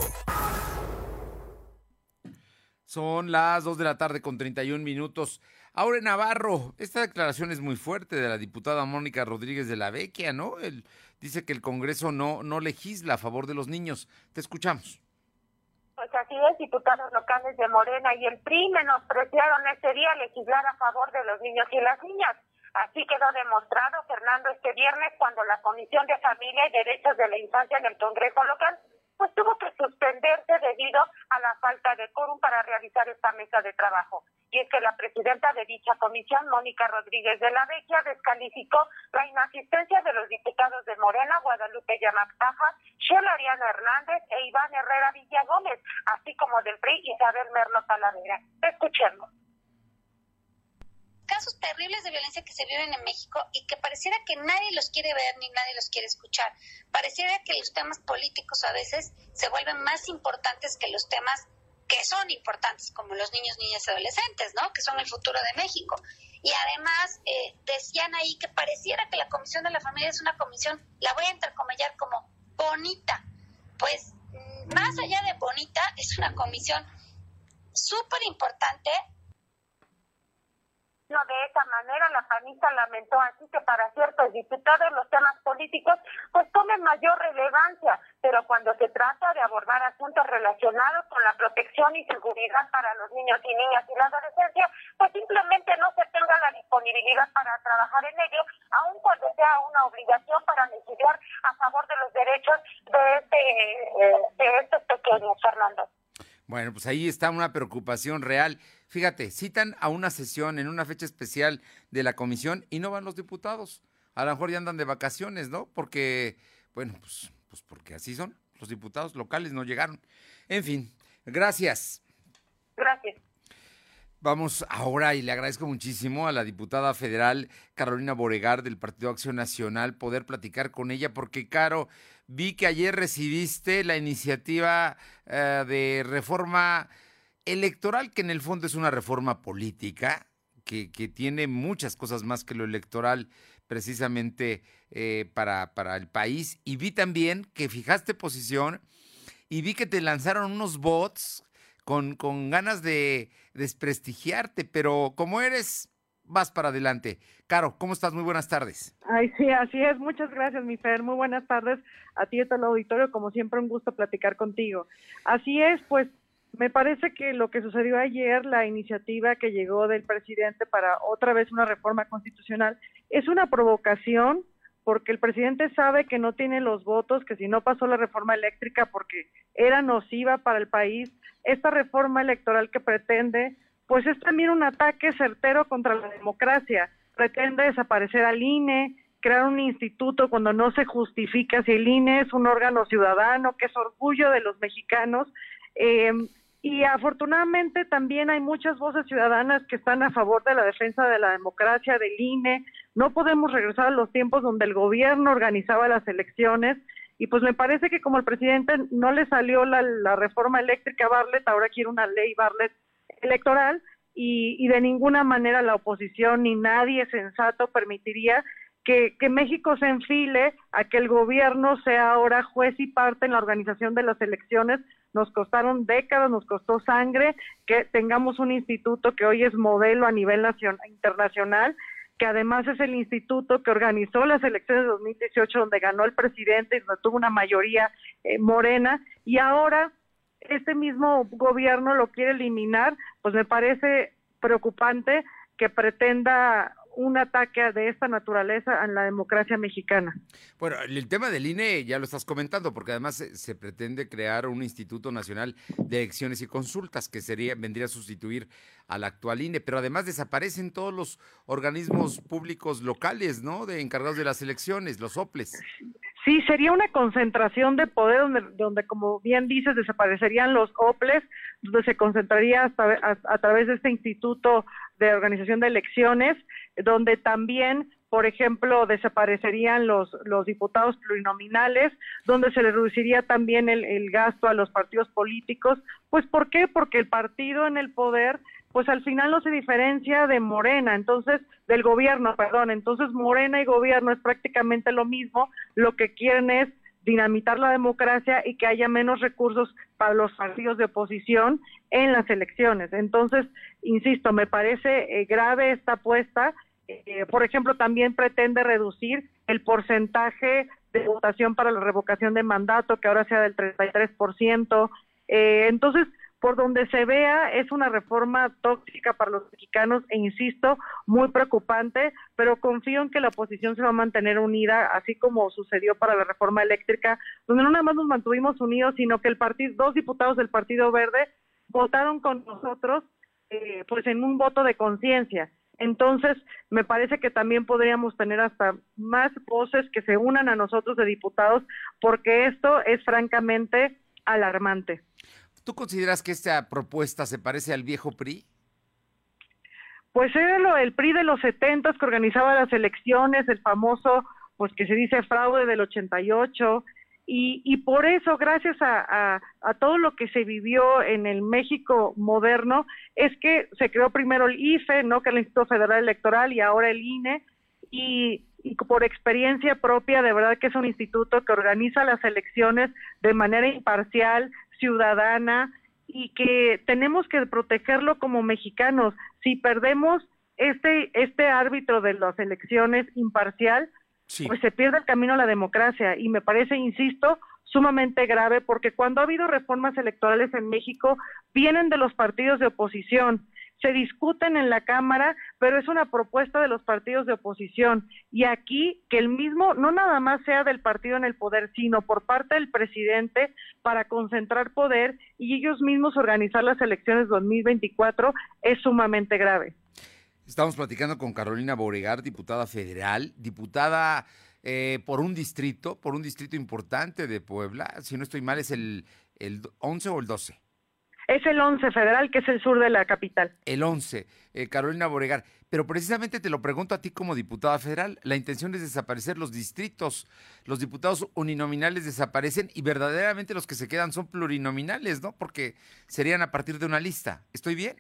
Son las 2 de la tarde con 31 minutos. Aure Navarro, esta declaración es muy fuerte de la diputada Mónica Rodríguez de la Vecchia, ¿no? Él dice que el Congreso no, no legisla a favor de los niños. Te escuchamos. Pues así es, diputados locales de Morena y el PRI menospreciaron ese día legislar a favor de los niños y las niñas. Así quedó demostrado, Fernando, este viernes cuando la Comisión de Familia y Derechos de la Infancia en el Congreso local pues tuvo que suspenderse debido a la falta de quórum para realizar esta mesa de trabajo. Y es que la presidenta de dicha comisión, Mónica Rodríguez de la Vecchia, descalificó la inasistencia de los diputados de Morena, Guadalupe Yamactaja, Shela Ariana Hernández e Iván Herrera Villagómez, así como del PRI Isabel Merlo Talavera. Escuchemos casos terribles de violencia que se viven en México y que pareciera que nadie los quiere ver ni nadie los quiere escuchar. Pareciera que los temas políticos a veces se vuelven más importantes que los temas que son importantes, como los niños, niñas y adolescentes, ¿no? Que son el futuro de México. Y además eh, decían ahí que pareciera que la Comisión de la Familia es una comisión, la voy a entrecomillar como bonita. Pues mm, más allá de bonita, es una comisión súper importante de esa manera, la panista lamentó así que para ciertos diputados los temas políticos pues tomen mayor relevancia, pero cuando se trata de abordar asuntos relacionados con la protección y seguridad para los niños y niñas y la adolescencia, pues simplemente no se tenga la disponibilidad para trabajar en ello, aun cuando sea una obligación para legislar a favor de los derechos de este eh, de estos pequeños, Fernando. Bueno, pues ahí está una preocupación real. Fíjate, citan a una sesión en una fecha especial de la comisión y no van los diputados. A lo mejor ya andan de vacaciones, ¿no? Porque, bueno, pues, pues porque así son. Los diputados locales no llegaron. En fin, gracias. Gracias. Vamos ahora y le agradezco muchísimo a la diputada federal Carolina Boregar del Partido Acción Nacional poder platicar con ella porque, Caro, vi que ayer recibiste la iniciativa eh, de reforma electoral, que en el fondo es una reforma política, que, tiene muchas cosas más que lo electoral precisamente eh, para, para el país. Y vi también que fijaste posición y vi que te lanzaron unos bots con, con ganas de desprestigiarte, pero como eres, vas para adelante. Caro, ¿cómo estás? Muy buenas tardes. Ay, sí, así es. Muchas gracias, mi Fer. Muy buenas tardes a ti y a todo el auditorio. Como siempre, un gusto platicar contigo. Así es, pues me parece que lo que sucedió ayer, la iniciativa que llegó del presidente para otra vez una reforma constitucional, es una provocación porque el presidente sabe que no tiene los votos, que si no pasó la reforma eléctrica porque era nociva para el país, esta reforma electoral que pretende, pues es también un ataque certero contra la democracia. Pretende desaparecer al INE, crear un instituto cuando no se justifica si el INE es un órgano ciudadano, que es orgullo de los mexicanos. Eh, y afortunadamente también hay muchas voces ciudadanas que están a favor de la defensa de la democracia, del INE. No podemos regresar a los tiempos donde el gobierno organizaba las elecciones. Y pues me parece que como el presidente no le salió la, reforma eléctrica a Barlet, ahora quiere una ley Barlet electoral y, y de ninguna manera la oposición ni nadie sensato permitiría que, México se enfile a que el gobierno sea ahora juez y parte en la organización de las elecciones. Nos costaron décadas, nos costó sangre que tengamos un instituto que hoy es modelo a nivel nacional, internacional que además es el instituto que organizó las elecciones de 2018 donde ganó el presidente y donde tuvo una mayoría eh, morena y ahora este mismo gobierno lo quiere eliminar, pues me parece preocupante que pretenda un ataque de esta naturaleza en la democracia mexicana. Bueno, el tema del INE ya lo estás comentando, porque además se, pretende crear un Instituto Nacional de Elecciones y Consultas que sería vendría a sustituir al actual INE, pero además desaparecen todos los organismos públicos locales, ¿no? De encargados de las elecciones, los OPLES. Sí, sería una concentración de poder donde, donde como bien dices, desaparecerían los OPLES, donde se concentraría hasta, a, través de este Instituto de Organización de Elecciones, donde también por ejemplo, desaparecerían los, los diputados plurinominales, donde se reduciría también el, el, gasto a los partidos políticos. Pues, ¿por qué? Porque el partido en el poder, pues al final no se diferencia de Morena, entonces, del gobierno, perdón. Entonces, Morena y gobierno es prácticamente lo mismo. Lo que quieren es dinamitar la democracia y que haya menos recursos para los partidos de oposición en las elecciones. Entonces, insisto, me parece eh, grave esta apuesta eh, por ejemplo, también pretende reducir el porcentaje de votación para la revocación de mandato, que ahora sea del 33%. Eh, entonces, por donde se vea, es una reforma tóxica para los mexicanos e insisto, muy preocupante, pero confío en que la oposición se va a mantener unida, así como sucedió para la reforma eléctrica, donde no nada más nos mantuvimos unidos, sino que el partido, dos diputados del Partido Verde votaron con nosotros, eh, pues en un voto de conciencia. Entonces, me parece que también podríamos tener hasta más voces que se unan a nosotros de diputados, porque esto es francamente alarmante. ¿Tú consideras que esta propuesta se parece al viejo PRI? Pues era lo, el PRI de los 70 que organizaba las elecciones, el famoso, pues que se dice fraude del 88, y, y por eso, gracias a, todo lo que se vivió en el México moderno, es que se creó primero el IFE, ¿no? que es el Instituto Federal Electoral, y ahora el INE, y por experiencia propia, de verdad que es un instituto que organiza las elecciones de manera imparcial, ciudadana, y que tenemos que protegerlo como mexicanos. Si perdemos este, este árbitro de las elecciones imparcial, pues se pierde el camino a la democracia. Y me parece, insisto, sumamente grave porque cuando ha habido reformas electorales en México vienen de los partidos de oposición, se discuten en la Cámara, pero es una propuesta de los partidos de oposición. Y aquí que el mismo, no nada más sea del partido en el poder, sino por parte del presidente para concentrar poder y ellos mismos organizar las elecciones 2024 es sumamente grave. Estamos platicando con Carolina Boregar, diputada federal, diputada eh, por un distrito, por un distrito importante de Puebla. Si no estoy mal, es el, el 11 o el 12. Es el 11 federal, que es el sur de la capital. El 11, eh, Carolina Boregar. Pero precisamente te lo pregunto a ti como diputada federal. La intención es desaparecer los distritos. Los diputados uninominales desaparecen y verdaderamente los que se quedan son plurinominales, ¿no? Porque serían a partir de una lista. ¿Estoy bien?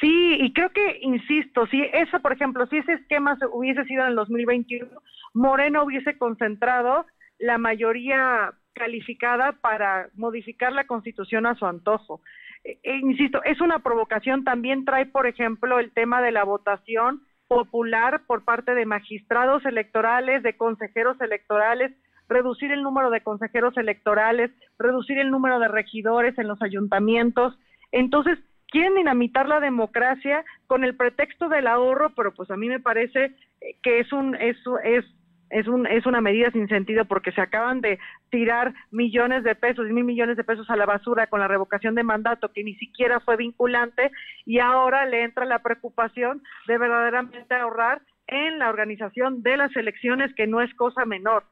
Sí, y creo que, insisto, si eso, por ejemplo, si ese esquema hubiese sido en el 2021, Moreno hubiese concentrado la mayoría calificada para modificar la constitución a su antojo. E, e, insisto, es una provocación, también trae, por ejemplo, el tema de la votación popular por parte de magistrados electorales, de consejeros electorales, reducir el número de consejeros electorales, reducir el número de regidores en los ayuntamientos. Entonces, quieren dinamitar la democracia con el pretexto del ahorro, pero pues a mí me parece que es un es es es, un, es una medida sin sentido porque se acaban de tirar millones de pesos, y mil millones de pesos a la basura con la revocación de mandato que ni siquiera fue vinculante y ahora le entra la preocupación de verdaderamente ahorrar en la organización de las elecciones que no es cosa menor.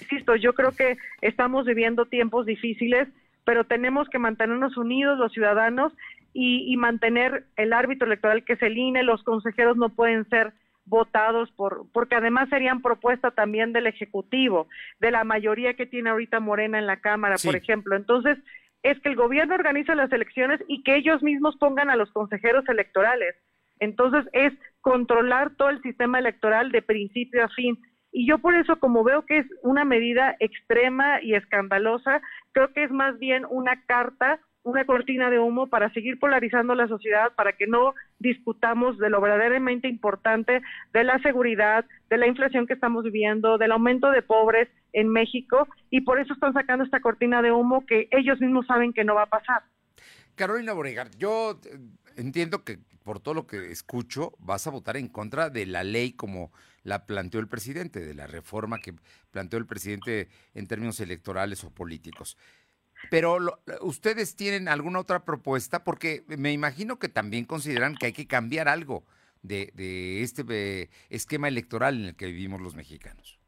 Insisto, yo creo que estamos viviendo tiempos difíciles, pero tenemos que mantenernos unidos los ciudadanos y, mantener el árbitro electoral que es el INE, los consejeros no pueden ser votados por, porque además serían propuesta también del Ejecutivo, de la mayoría que tiene ahorita Morena en la Cámara, por ejemplo. Entonces, es que el gobierno organiza las elecciones y que ellos mismos pongan a los consejeros electorales. Entonces es controlar todo el sistema electoral de principio a fin. Y yo por eso, como veo que es una medida extrema y escandalosa, creo que es más bien una carta una cortina de humo para seguir polarizando la sociedad, para que no discutamos de lo verdaderamente importante de la seguridad, de la inflación que estamos viviendo, del aumento de pobres en México, y por eso están sacando esta cortina de humo que ellos mismos saben que no va a pasar. Carolina Boregar, yo eh, entiendo que por todo lo que escucho vas a votar en contra de la ley como la planteó el presidente, de la reforma que planteó el presidente en términos electorales o políticos. Pero ustedes tienen alguna otra propuesta porque me imagino que también consideran que hay que cambiar algo de, este esquema electoral en el que vivimos los mexicanos.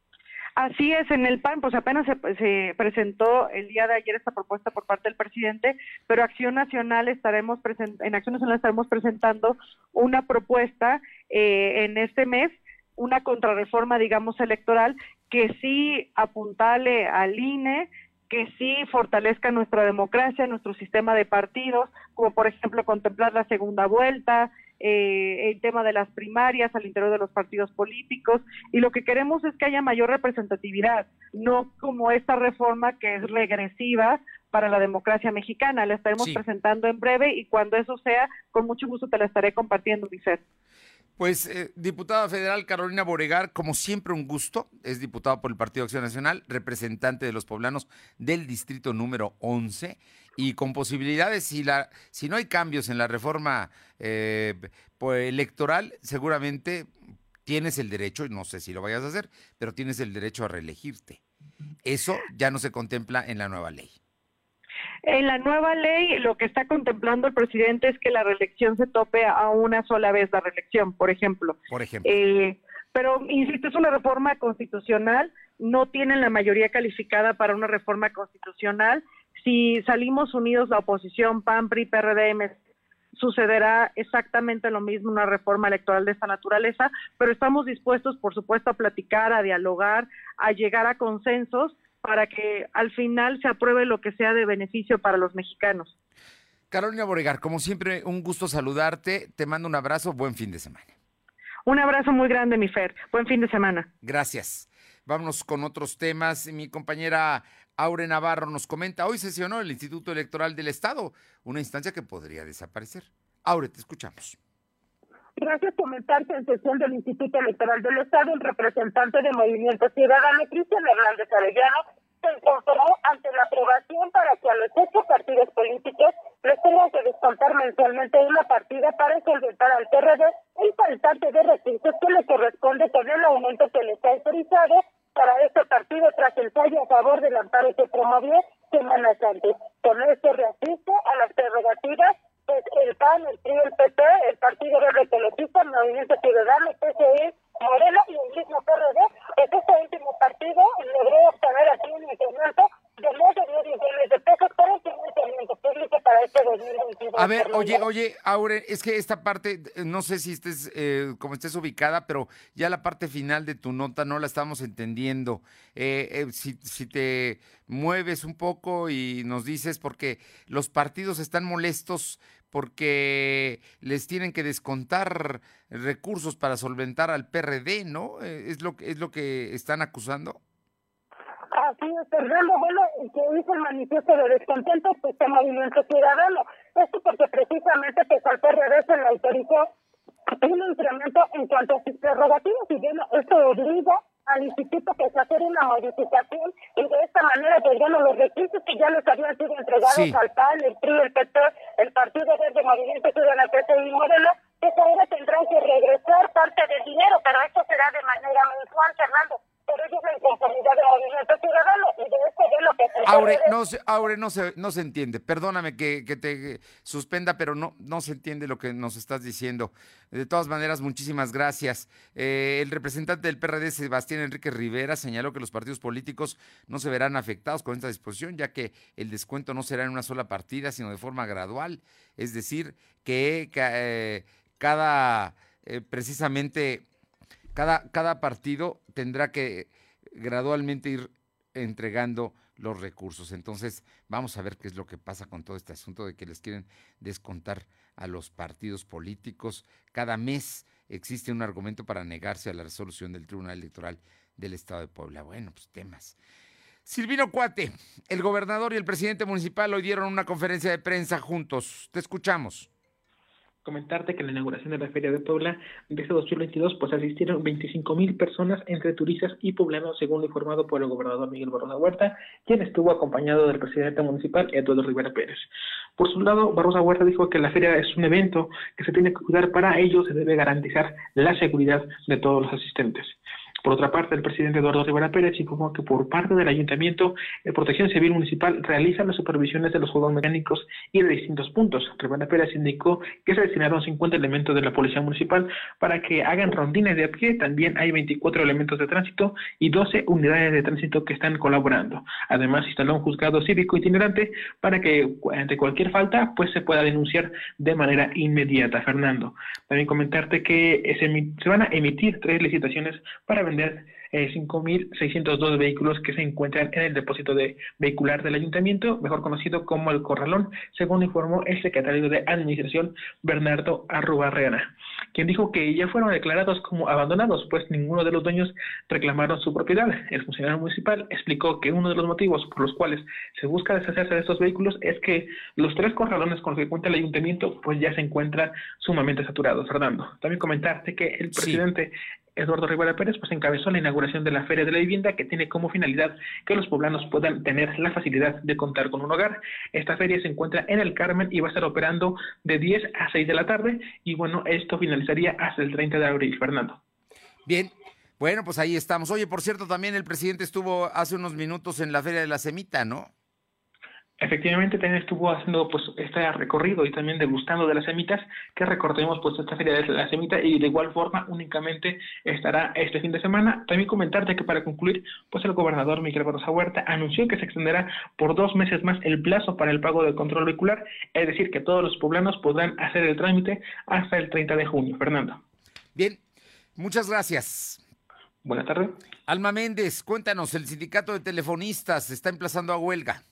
Así es, en el PAN, pues apenas se, presentó el día de ayer esta propuesta por parte del presidente, pero Acción Nacional estaremos en Acción Nacional estaremos presentando una propuesta eh, en este mes, una contrarreforma, digamos, electoral que sí apuntale al INE, que sí fortalezca nuestra democracia, nuestro sistema de partidos, como por ejemplo contemplar la segunda vuelta, eh, el tema de las primarias al interior de los partidos políticos y lo que queremos es que haya mayor representatividad, no como esta reforma que es regresiva para la democracia mexicana. La estaremos presentando en breve y cuando eso sea, con mucho gusto te la estaré compartiendo, Vicente. Pues, eh, diputada federal Carolina Boregar, como siempre un gusto, es diputada por el Partido Acción Nacional, representante de los poblanos del distrito número 11 y con posibilidades, si, la, si no hay cambios en la reforma eh, electoral, seguramente tienes el derecho, no sé si lo vayas a hacer, pero tienes el derecho a reelegirte. Eso ya no se contempla en la nueva ley. En la nueva ley, lo que está contemplando el presidente es que la reelección se tope a una sola vez la reelección, por ejemplo. Por ejemplo. Eh, pero, insisto, es una reforma constitucional, no tienen la mayoría calificada para una reforma constitucional. Si salimos unidos la oposición, PAN, PRI, PRD, sucederá exactamente lo mismo una reforma electoral de esta naturaleza, pero estamos dispuestos, por supuesto, a platicar, a dialogar, a llegar a consensos para que al final se apruebe lo que sea de beneficio para los mexicanos. Carolina Boregar, como siempre, un gusto saludarte. Te mando un abrazo. Buen fin de semana. Un abrazo muy grande, mi Fer. Buen fin de semana. Gracias. Vámonos con otros temas. Mi compañera Aure Navarro nos comenta, hoy sesionó el Instituto Electoral del Estado, una instancia que podría desaparecer. Aure, te escuchamos. Gracias por comentarse en sesión del Instituto Electoral del Estado, el representante de Movimiento Ciudadano, Cristian Hernández Arellano, se informó ante la aprobación para que a los ocho partidos políticos les tengan que descontar mensualmente una partida para solventar al PRD el faltante de recursos que le corresponde con el aumento que le está autorizado para este partido tras el fallo a favor del amparo que promovió semanas antes. Con esto reasiste a las prerrogativas pues el PAN, el PRI, el PP, el Partido Verde Ecologista, el Movimiento Ciudadano, el PCE, Morena y el mismo PRD, pues este último partido logró obtener aquí un incremento de más de 10 millones de pesos para el financiamiento público para este 2022. A ver, oye, oye, Aure, es que esta parte, no sé si estés, eh, como estés ubicada, pero ya la parte final de tu nota no la estamos entendiendo. Eh, eh, si, si te mueves un poco y nos dices, porque los partidos están molestos porque les tienen que descontar recursos para solventar al PRD, ¿no? Eh, es lo que es lo que están acusando. Así es, Fernando. Bueno, que hizo el manifiesto de descontento, pues el Movimiento Ciudadano. Esto porque precisamente pues al PRD se le autorizó un incremento en cuanto a sus prerrogativas y bueno, esto obliga al instituto que se hacer una modificación y de esta manera pues bueno los recursos que ya les habían sido entregados al PAN, el PRI, el PT, el Partido Verde Movimiento Ciudadano PT y Modelo, pues ahora tendrán que regresar parte del dinero, pero esto será de manera mensual, Fernando pero eso es la inconformidad del movimiento ciudadano y de esto es lo que se Aure, no se, Aure, no se, no se entiende. Perdóname que, que, te suspenda, pero no, no se entiende lo que nos estás diciendo. De todas maneras, muchísimas gracias. Eh, el representante del PRD, Sebastián Enrique Rivera, señaló que los partidos políticos no se verán afectados con esta disposición, ya que el descuento no será en una sola partida, sino de forma gradual. Es decir, que eh, cada, eh, precisamente cada, cada partido tendrá que gradualmente ir entregando los recursos. Entonces, vamos a ver qué es lo que pasa con todo este asunto de que les quieren descontar a los partidos políticos. Cada mes existe un argumento para negarse a la resolución del Tribunal Electoral del Estado de Puebla. Bueno, pues temas. Silvino Cuate, el gobernador y el presidente municipal hoy dieron una conferencia de prensa juntos. Te escuchamos comentarte que en la inauguración de la Feria de Puebla de este 2022 pues asistieron 25 mil personas entre turistas y poblanos según lo informado por el gobernador Miguel Barrosa Huerta quien estuvo acompañado del presidente municipal Eduardo Rivera Pérez. Por su lado, Barrosa Huerta dijo que la feria es un evento que se tiene que cuidar para ello se debe garantizar la seguridad de todos los asistentes. Por otra parte, el presidente Eduardo Rivera Pérez informó que por parte del Ayuntamiento, la Protección Civil Municipal realiza las supervisiones de los juegos mecánicos y de distintos puntos. Rivera Pérez indicó que se destinaron 50 elementos de la Policía Municipal para que hagan rondines de a pie. También hay 24 elementos de tránsito y 12 unidades de tránsito que están colaborando. Además, instaló un juzgado cívico itinerante para que ante cualquier falta pues se pueda denunciar de manera inmediata. Fernando, también comentarte que se van a emitir tres licitaciones para vender eh, 5.602 vehículos que se encuentran en el depósito de vehicular del ayuntamiento, mejor conocido como el Corralón, según informó el secretario de Administración Bernardo Arrubarrena, quien dijo que ya fueron declarados como abandonados, pues ninguno de los dueños reclamaron su propiedad. El funcionario municipal explicó que uno de los motivos por los cuales se busca deshacerse de estos vehículos es que los tres corralones con los que cuenta el ayuntamiento pues ya se encuentran sumamente saturados. Fernando, también comentarte que el presidente Eduardo Rivera Pérez pues encabezó la inauguración de la Feria de la Vivienda que tiene como finalidad que los poblanos puedan tener la facilidad de contar con un hogar. Esta feria se encuentra en el Carmen y va a estar operando de 10 a 6 de la tarde y bueno, esto finalizaría hasta el 30 de abril, Fernando. Bien, bueno, pues ahí estamos. Oye, por cierto, también el presidente estuvo hace unos minutos en la Feria de la Semita, ¿no? Efectivamente, también estuvo haciendo pues este recorrido y también degustando de las semitas, que recordemos pues esta feria de la semita y de igual forma únicamente estará este fin de semana. También comentarte que para concluir, pues el gobernador Miguel Barrosa Huerta anunció que se extenderá por dos meses más el plazo para el pago del control vehicular, es decir, que todos los poblanos podrán hacer el trámite hasta el 30 de junio. Fernando. Bien, muchas gracias. Buenas tardes. Alma Méndez, cuéntanos, el sindicato de telefonistas está emplazando a huelga.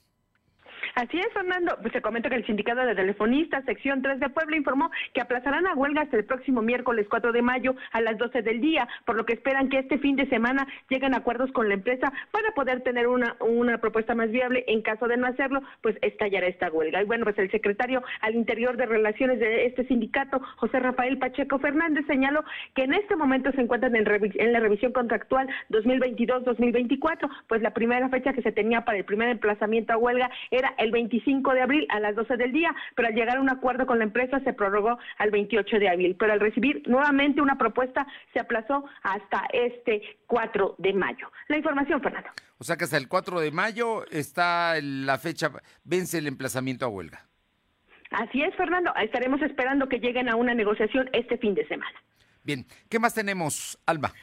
Así es, Fernando. Pues te comento que el Sindicato de Telefonistas, sección 3 de Puebla, informó que aplazarán a huelga hasta el próximo miércoles 4 de mayo a las 12 del día, por lo que esperan que este fin de semana lleguen acuerdos con la empresa para poder tener una, una propuesta más viable. En caso de no hacerlo, pues estallará esta huelga. Y bueno, pues el secretario al interior de Relaciones de este sindicato, José Rafael Pacheco Fernández, señaló que en este momento se encuentran en, en la revisión contractual 2022-2024, pues la primera fecha que se tenía para el primer emplazamiento a huelga era el 25 de abril a las 12 del día, pero al llegar a un acuerdo con la empresa se prorrogó al 28 de abril. Pero al recibir nuevamente una propuesta se aplazó hasta este 4 de mayo. La información, Fernando. O sea que hasta el 4 de mayo está la fecha, vence el emplazamiento a huelga. Así es, Fernando. Estaremos esperando que lleguen a una negociación este fin de semana. Bien, ¿qué más tenemos, Alba?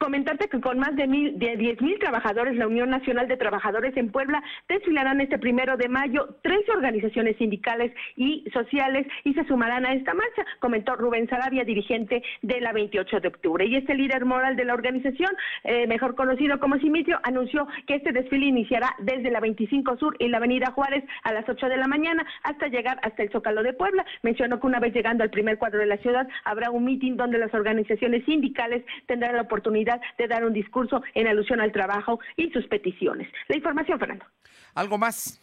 Comentarte que con más de, mil, de 10 mil trabajadores, la Unión Nacional de Trabajadores en Puebla desfilarán este primero de mayo 13 organizaciones sindicales y sociales y se sumarán a esta marcha, comentó Rubén Sarabia, dirigente de la 28 de octubre. Y este líder moral de la organización, eh, mejor conocido como Simitio, anunció que este desfile iniciará desde la 25 Sur y la Avenida Juárez a las 8 de la mañana hasta llegar hasta el Zócalo de Puebla. Mencionó que una vez llegando al primer cuadro de la ciudad habrá un mitin donde las organizaciones sindicales tendrán la oportunidad de dar un discurso en alusión al trabajo y sus peticiones. La información, Fernando. ¿Algo más?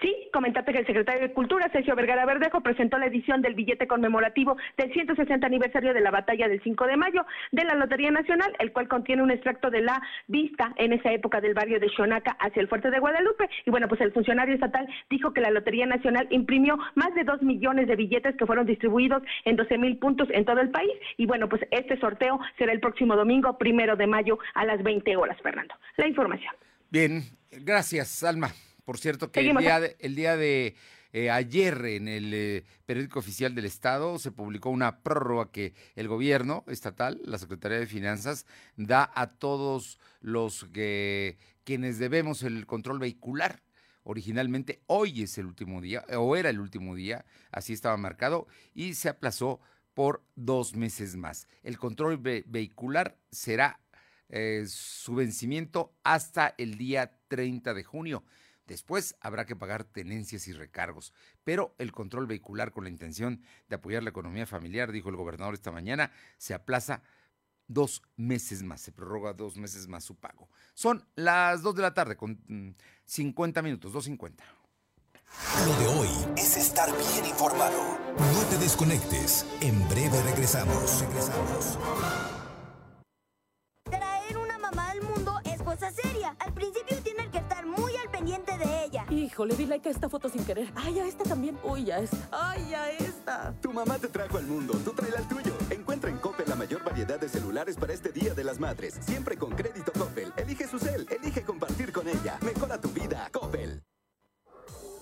Sí, comentate que el secretario de Cultura, Sergio Vergara Verdejo, presentó la edición del billete conmemorativo del 160 aniversario de la batalla del 5 de mayo de la Lotería Nacional, el cual contiene un extracto de la vista en esa época del barrio de Xonaca hacia el fuerte de Guadalupe. Y bueno, pues el funcionario estatal dijo que la Lotería Nacional imprimió más de dos millones de billetes que fueron distribuidos en 12 mil puntos en todo el país. Y bueno, pues este sorteo será el próximo domingo, primero de mayo, a las 20 horas, Fernando. La información. Bien, gracias, Alma. Por cierto, que el día de, el día de eh, ayer en el eh, periódico oficial del Estado se publicó una prórroga que el gobierno estatal, la Secretaría de Finanzas, da a todos los que quienes debemos el control vehicular. Originalmente hoy es el último día, o era el último día, así estaba marcado, y se aplazó por dos meses más. El control vehicular será eh, su vencimiento hasta el día 30 de junio. Después habrá que pagar tenencias y recargos, pero el control vehicular con la intención de apoyar la economía familiar, dijo el gobernador esta mañana, se aplaza dos meses más, se prorroga dos meses más su pago. Son las 2 de la tarde con 50 minutos, 2.50. Lo de hoy es estar bien informado. No te desconectes. En breve regresamos. Regresamos. Seria. Al principio tienes que estar muy al pendiente de ella. Híjole, di like a esta foto sin querer. Ay, a esta también. Uy, ya esta. Ay, a esta. Tu mamá te trajo al mundo, tú trae al tuyo. Encuentra en Coppel la mayor variedad de celulares para este Día de las Madres. Siempre con crédito Coppel. Elige su cel, elige compartir con ella. Mejora tu vida, Coppel.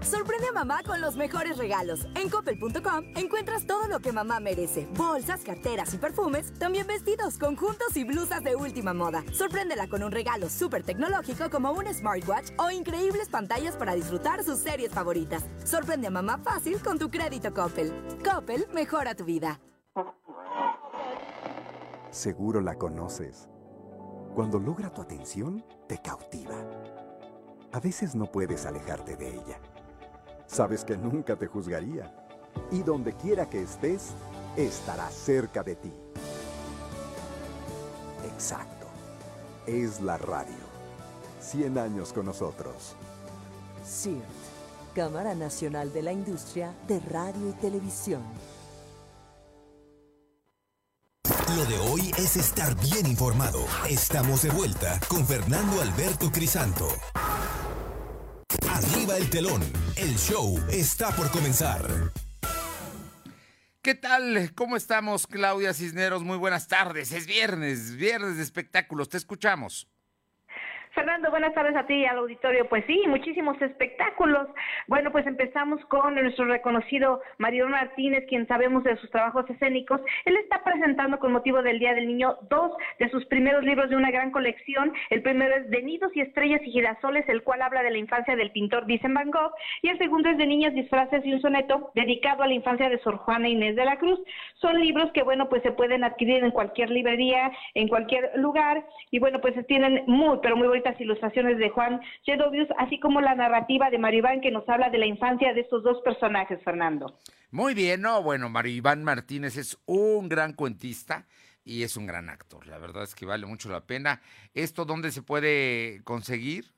Sorprende a mamá con los mejores regalos. En coppel.com encuentras todo lo que mamá merece. Bolsas, carteras y perfumes, también vestidos, conjuntos y blusas de última moda. Sorpréndela con un regalo súper tecnológico como un smartwatch o increíbles pantallas para disfrutar sus series favoritas. Sorprende a mamá fácil con tu crédito Coppel. Coppel mejora tu vida. Seguro la conoces. Cuando logra tu atención, te cautiva. A veces no puedes alejarte de ella. Sabes que nunca te juzgaría. Y donde quiera que estés, estará cerca de ti. Exacto. Es la radio. 100 años con nosotros. CIRT, Cámara Nacional de la Industria de Radio y Televisión. Lo de hoy es estar bien informado. Estamos de vuelta con Fernando Alberto Crisanto. Arriba el telón. El show está por comenzar. ¿Qué tal? ¿Cómo estamos, Claudia Cisneros? Muy buenas tardes. Es viernes, viernes de espectáculos. Te escuchamos. Fernando, buenas tardes a ti y al auditorio. Pues sí, muchísimos espectáculos. Bueno, pues empezamos con nuestro reconocido Mario Martínez, quien sabemos de sus trabajos escénicos. Él está presentando con motivo del Día del Niño dos de sus primeros libros de una gran colección. El primero es De Nidos y Estrellas y Girasoles, el cual habla de la infancia del pintor Vincent Van Gogh. Y el segundo es De Niñas, Disfraces y un soneto, dedicado a la infancia de Sor Juana Inés de la Cruz. Son libros que, bueno, pues se pueden adquirir en cualquier librería, en cualquier lugar. Y bueno, pues tienen muy, pero muy bonitas ilustraciones de Juan Gedovius, así como la narrativa de Mario Iván que nos habla de la infancia de estos dos personajes, Fernando. Muy bien, no, bueno, Mario Iván Martínez es un gran cuentista y es un gran actor. La verdad es que vale mucho la pena. ¿Esto dónde se puede conseguir?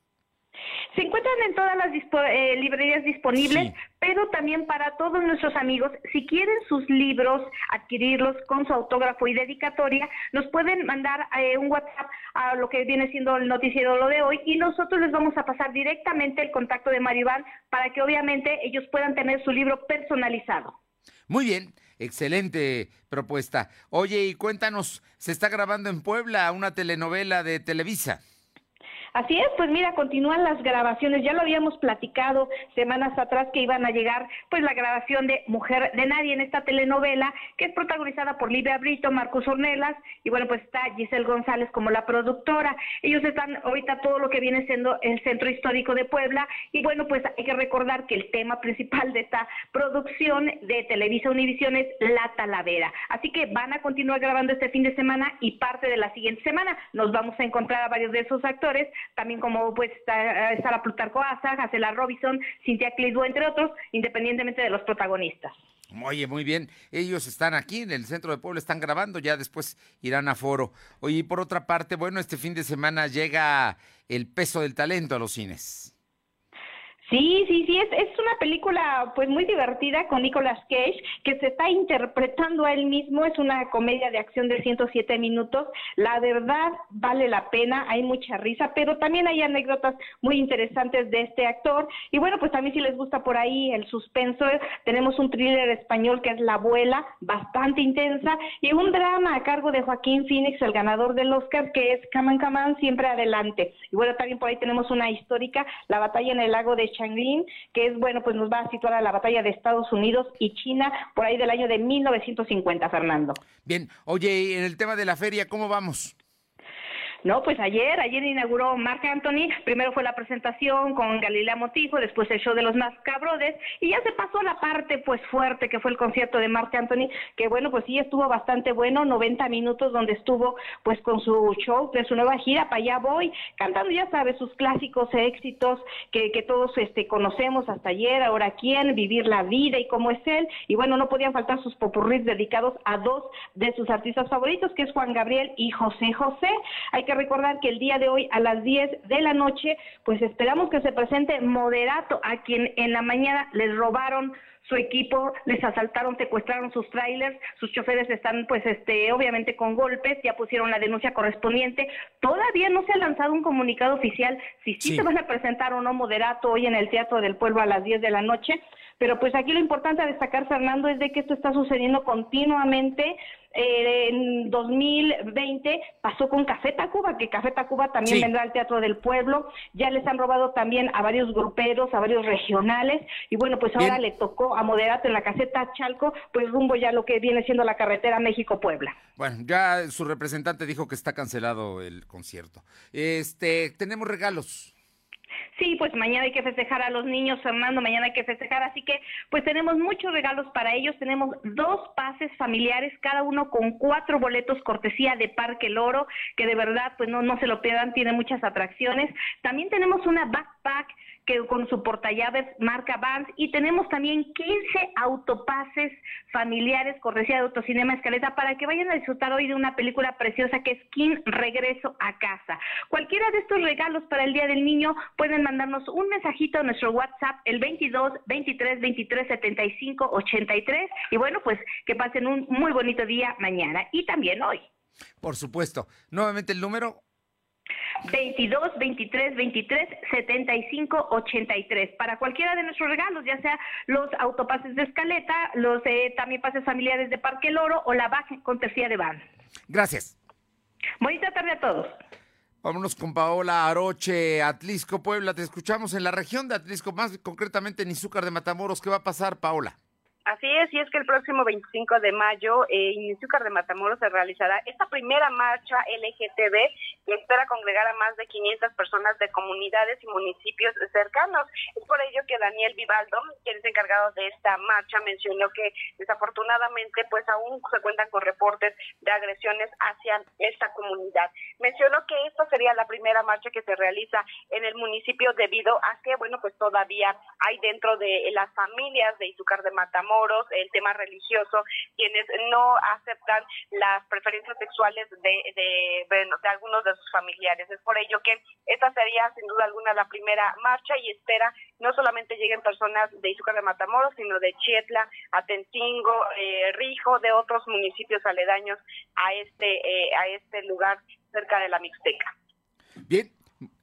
Se encuentran en todas las eh, librerías disponibles, pero también para todos nuestros amigos, si quieren sus libros, adquirirlos con su autógrafo y dedicatoria, nos pueden mandar eh, un WhatsApp a lo que viene siendo el noticiero lo de hoy y nosotros les vamos a pasar directamente el contacto de Maribán para que obviamente ellos puedan tener su libro personalizado. Muy bien, excelente propuesta. Oye, y cuéntanos, se está grabando en Puebla una telenovela de Televisa. Así es, pues mira, continúan las grabaciones. Ya lo habíamos platicado semanas atrás que iban a llegar, pues la grabación de Mujer de Nadie en esta telenovela que es protagonizada por Livia Brito, Marcos Ornelas y bueno, pues está Giselle González como la productora. Ellos están ahorita todo lo que viene siendo el Centro Histórico de Puebla y bueno, pues hay que recordar que el tema principal de esta producción de Televisa Univisión es La Talavera. Así que van a continuar grabando este fin de semana y parte de la siguiente semana nos vamos a encontrar a varios de esos actores también como pues la Plutarco Asa, Hacela Robinson, Cintia Clitbo, entre otros, independientemente de los protagonistas. Oye, muy bien. Ellos están aquí en el centro de Puebla, están grabando, ya después irán a foro. Oye, y por otra parte, bueno, este fin de semana llega el peso del talento a los cines. Sí, sí, sí, es, es una película pues muy divertida con Nicolas Cage que se está interpretando a él mismo, es una comedia de acción de 107 minutos, la verdad vale la pena, hay mucha risa, pero también hay anécdotas muy interesantes de este actor y bueno, pues también si les gusta por ahí el suspenso, tenemos un thriller español que es La abuela, bastante intensa y un drama a cargo de Joaquín Phoenix, el ganador del Oscar, que es Caman Caman, siempre adelante. Y bueno, también por ahí tenemos una histórica, La batalla en el lago de Changlin, que es, bueno, pues nos va a situar a la batalla de Estados Unidos y China por ahí del año de 1950, Fernando. Bien, oye, en el tema de la feria, ¿cómo vamos? No, pues ayer, ayer inauguró Marc Anthony, primero fue la presentación con Galilea Motijo, después el show de los Mascabrodes, y ya se pasó la parte pues fuerte que fue el concierto de Marc Anthony, que bueno, pues sí estuvo bastante bueno, 90 minutos donde estuvo pues con su show de su nueva gira, para allá voy, cantando ya sabes sus clásicos éxitos que, que todos este conocemos hasta ayer, ahora quién, vivir la vida y cómo es él, y bueno, no podían faltar sus popurrís dedicados a dos de sus artistas favoritos, que es Juan Gabriel y José José. Hay que recordar que el día de hoy a las 10 de la noche, pues esperamos que se presente Moderato, a quien en la mañana les robaron su equipo, les asaltaron, secuestraron sus trailers, sus choferes están pues este obviamente con golpes, ya pusieron la denuncia correspondiente. Todavía no se ha lanzado un comunicado oficial si sí, sí. se van a presentar o no moderato hoy en el Teatro del Pueblo a las 10 de la noche, pero pues aquí lo importante a destacar Fernando es de que esto está sucediendo continuamente eh, en 2020 pasó con Café Tacuba, que Café Tacuba también Sí. vendrá al Teatro del Pueblo, ya les han robado también a varios gruperos, a varios regionales, y bueno, pues ahora le tocó a Moderato en la caseta Chalco, pues rumbo ya lo que viene siendo la carretera México-Puebla. Bueno, ya su representante dijo que está cancelado el concierto. Este, tenemos regalos. Sí, pues mañana hay que festejar a los niños, Fernando, mañana hay que festejar, así que pues tenemos muchos regalos para ellos, tenemos dos pases familiares, cada uno con cuatro boletos cortesía de Parque Loro, que de verdad pues no, no se lo pierdan, tiene muchas atracciones. También tenemos una backpack que con su portallaves marca Vans y tenemos también 15 autopases familiares cortesía de Autocinema Escaleta para que vayan a disfrutar hoy de una película preciosa que es King Regreso a casa. Cualquiera de estos regalos para el Día del Niño pueden mandarnos un mensajito a nuestro WhatsApp el 22 23 23 75 83 y bueno, pues que pasen un muy bonito día mañana y también hoy. Por supuesto. Nuevamente el número 22 23 23 75 83 para cualquiera de nuestros regalos, ya sea los autopases de escaleta, los eh, también pases familiares de Parque Loro o la baja con tercía de van. Gracias. Bonita tarde a todos. Vámonos con Paola Aroche, Atlisco, Puebla. Te escuchamos en la región de Atlisco, más concretamente en Izúcar de Matamoros. ¿Qué va a pasar, Paola? Así es, y es que el próximo 25 de mayo eh, en Izúcar de Matamoros se realizará esta primera marcha LGTB que espera congregar a más de 500 personas de comunidades y municipios cercanos. Es por ello que Daniel Vivaldo, quien es encargado de esta marcha, mencionó que desafortunadamente pues aún se cuentan con reportes de agresiones hacia esta comunidad. Mencionó que esta sería la primera marcha que se realiza en el municipio debido a que, bueno, pues todavía hay dentro de las familias de Izúcar de Matamoros el tema religioso, quienes no aceptan las preferencias sexuales de, de, bueno, de algunos de sus familiares. Es por ello que esta sería sin duda alguna la primera marcha y espera no solamente lleguen personas de Izúcar de Matamoros, sino de Chietla, Atencingo, eh, Rijo, de otros municipios aledaños a este, eh, a este lugar cerca de la Mixteca. Bien,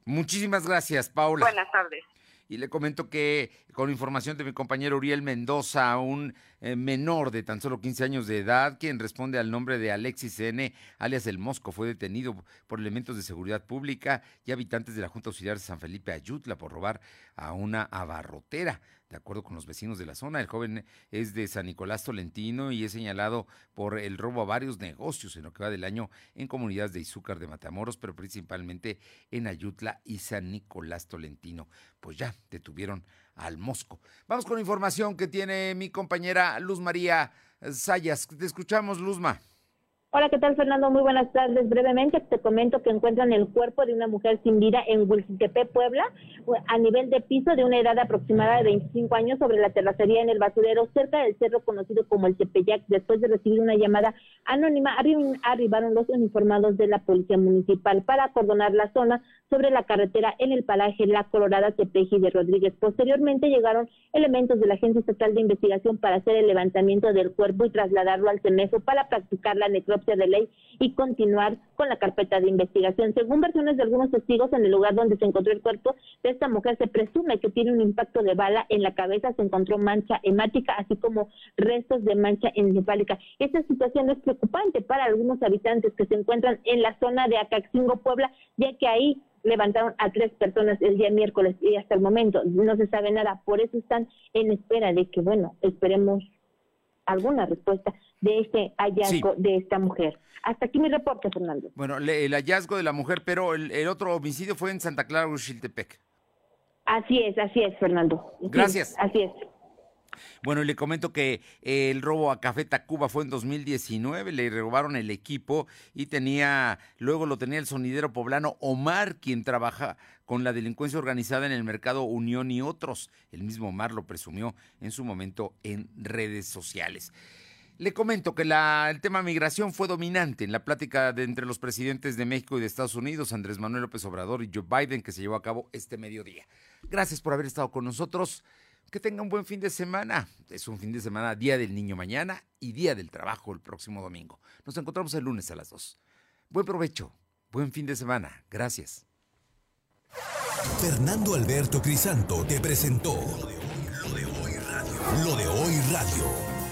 muchísimas gracias, Paula. Buenas tardes. Y le comento que con información de mi compañero Uriel Mendoza, un eh, menor de tan solo 15 años de edad, quien responde al nombre de Alexis N., alias El Mosco, fue detenido por elementos de seguridad pública y habitantes de la Junta Auxiliar de San Felipe Ayutla por robar a una abarrotera. De acuerdo con los vecinos de la zona, el joven es de San Nicolás Tolentino y es señalado por el robo a varios negocios en lo que va del año en comunidades de Izúcar de Matamoros, pero principalmente en Ayutla y San Nicolás Tolentino. Pues ya detuvieron al Mosco. Vamos con información que tiene mi compañera Luz María Sayas. Te escuchamos, Luzma. Hola, ¿qué tal, Fernando? Muy buenas tardes. Brevemente te comento que encuentran el cuerpo de una mujer sin vida en Huilquitepec, Puebla, a nivel de piso de una edad aproximada de 25 años sobre la terracería en el basurero cerca del cerro conocido como el Tepeyac. Después de recibir una llamada anónima, arri- arribaron los uniformados de la policía municipal para acordonar la zona, sobre la carretera en el paraje La Colorada Tepeji de Rodríguez. Posteriormente llegaron elementos de la Agencia Estatal de Investigación para hacer el levantamiento del cuerpo y trasladarlo al CEMEFO para practicar la necropsia de ley y continuar con la carpeta de investigación. Según versiones de algunos testigos, en el lugar donde se encontró el cuerpo de esta mujer se presume que tiene un impacto de bala en la cabeza, se encontró mancha hemática, así como restos de mancha encefálica. Esta situación es preocupante para algunos habitantes que se encuentran en la zona de Acaxingo, Puebla, ya que ahí levantaron a tres personas el día miércoles y hasta el momento no se sabe nada. Por eso están en espera de que, bueno, esperemos alguna respuesta de este hallazgo de esta mujer. Hasta aquí mi reporte, Fernando. Bueno, el hallazgo de la mujer, pero el, otro homicidio fue en Santa Clara, Uxiltepec. Así es, así es, Fernando. Gracias. así es. Bueno, le comento que el robo a Café Tacuba fue en 2019, le robaron el equipo y tenía, luego lo tenía el sonidero poblano Omar, quien trabaja con la delincuencia organizada en el mercado Unión y otros. El mismo Omar lo presumió en su momento en redes sociales. Le comento que el tema migración fue dominante en la plática de entre los presidentes de México y de Estados Unidos, Andrés Manuel López Obrador y Joe Biden, que se llevó a cabo este mediodía. Gracias por haber estado con nosotros. Que tenga un buen fin de semana. Es un fin de semana, Día del Niño mañana y Día del Trabajo el próximo domingo. Nos encontramos el lunes a las 2. Buen provecho, buen fin de semana. Gracias. Fernando Alberto Crisanto te presentó Lo de hoy radio. Lo de hoy radio.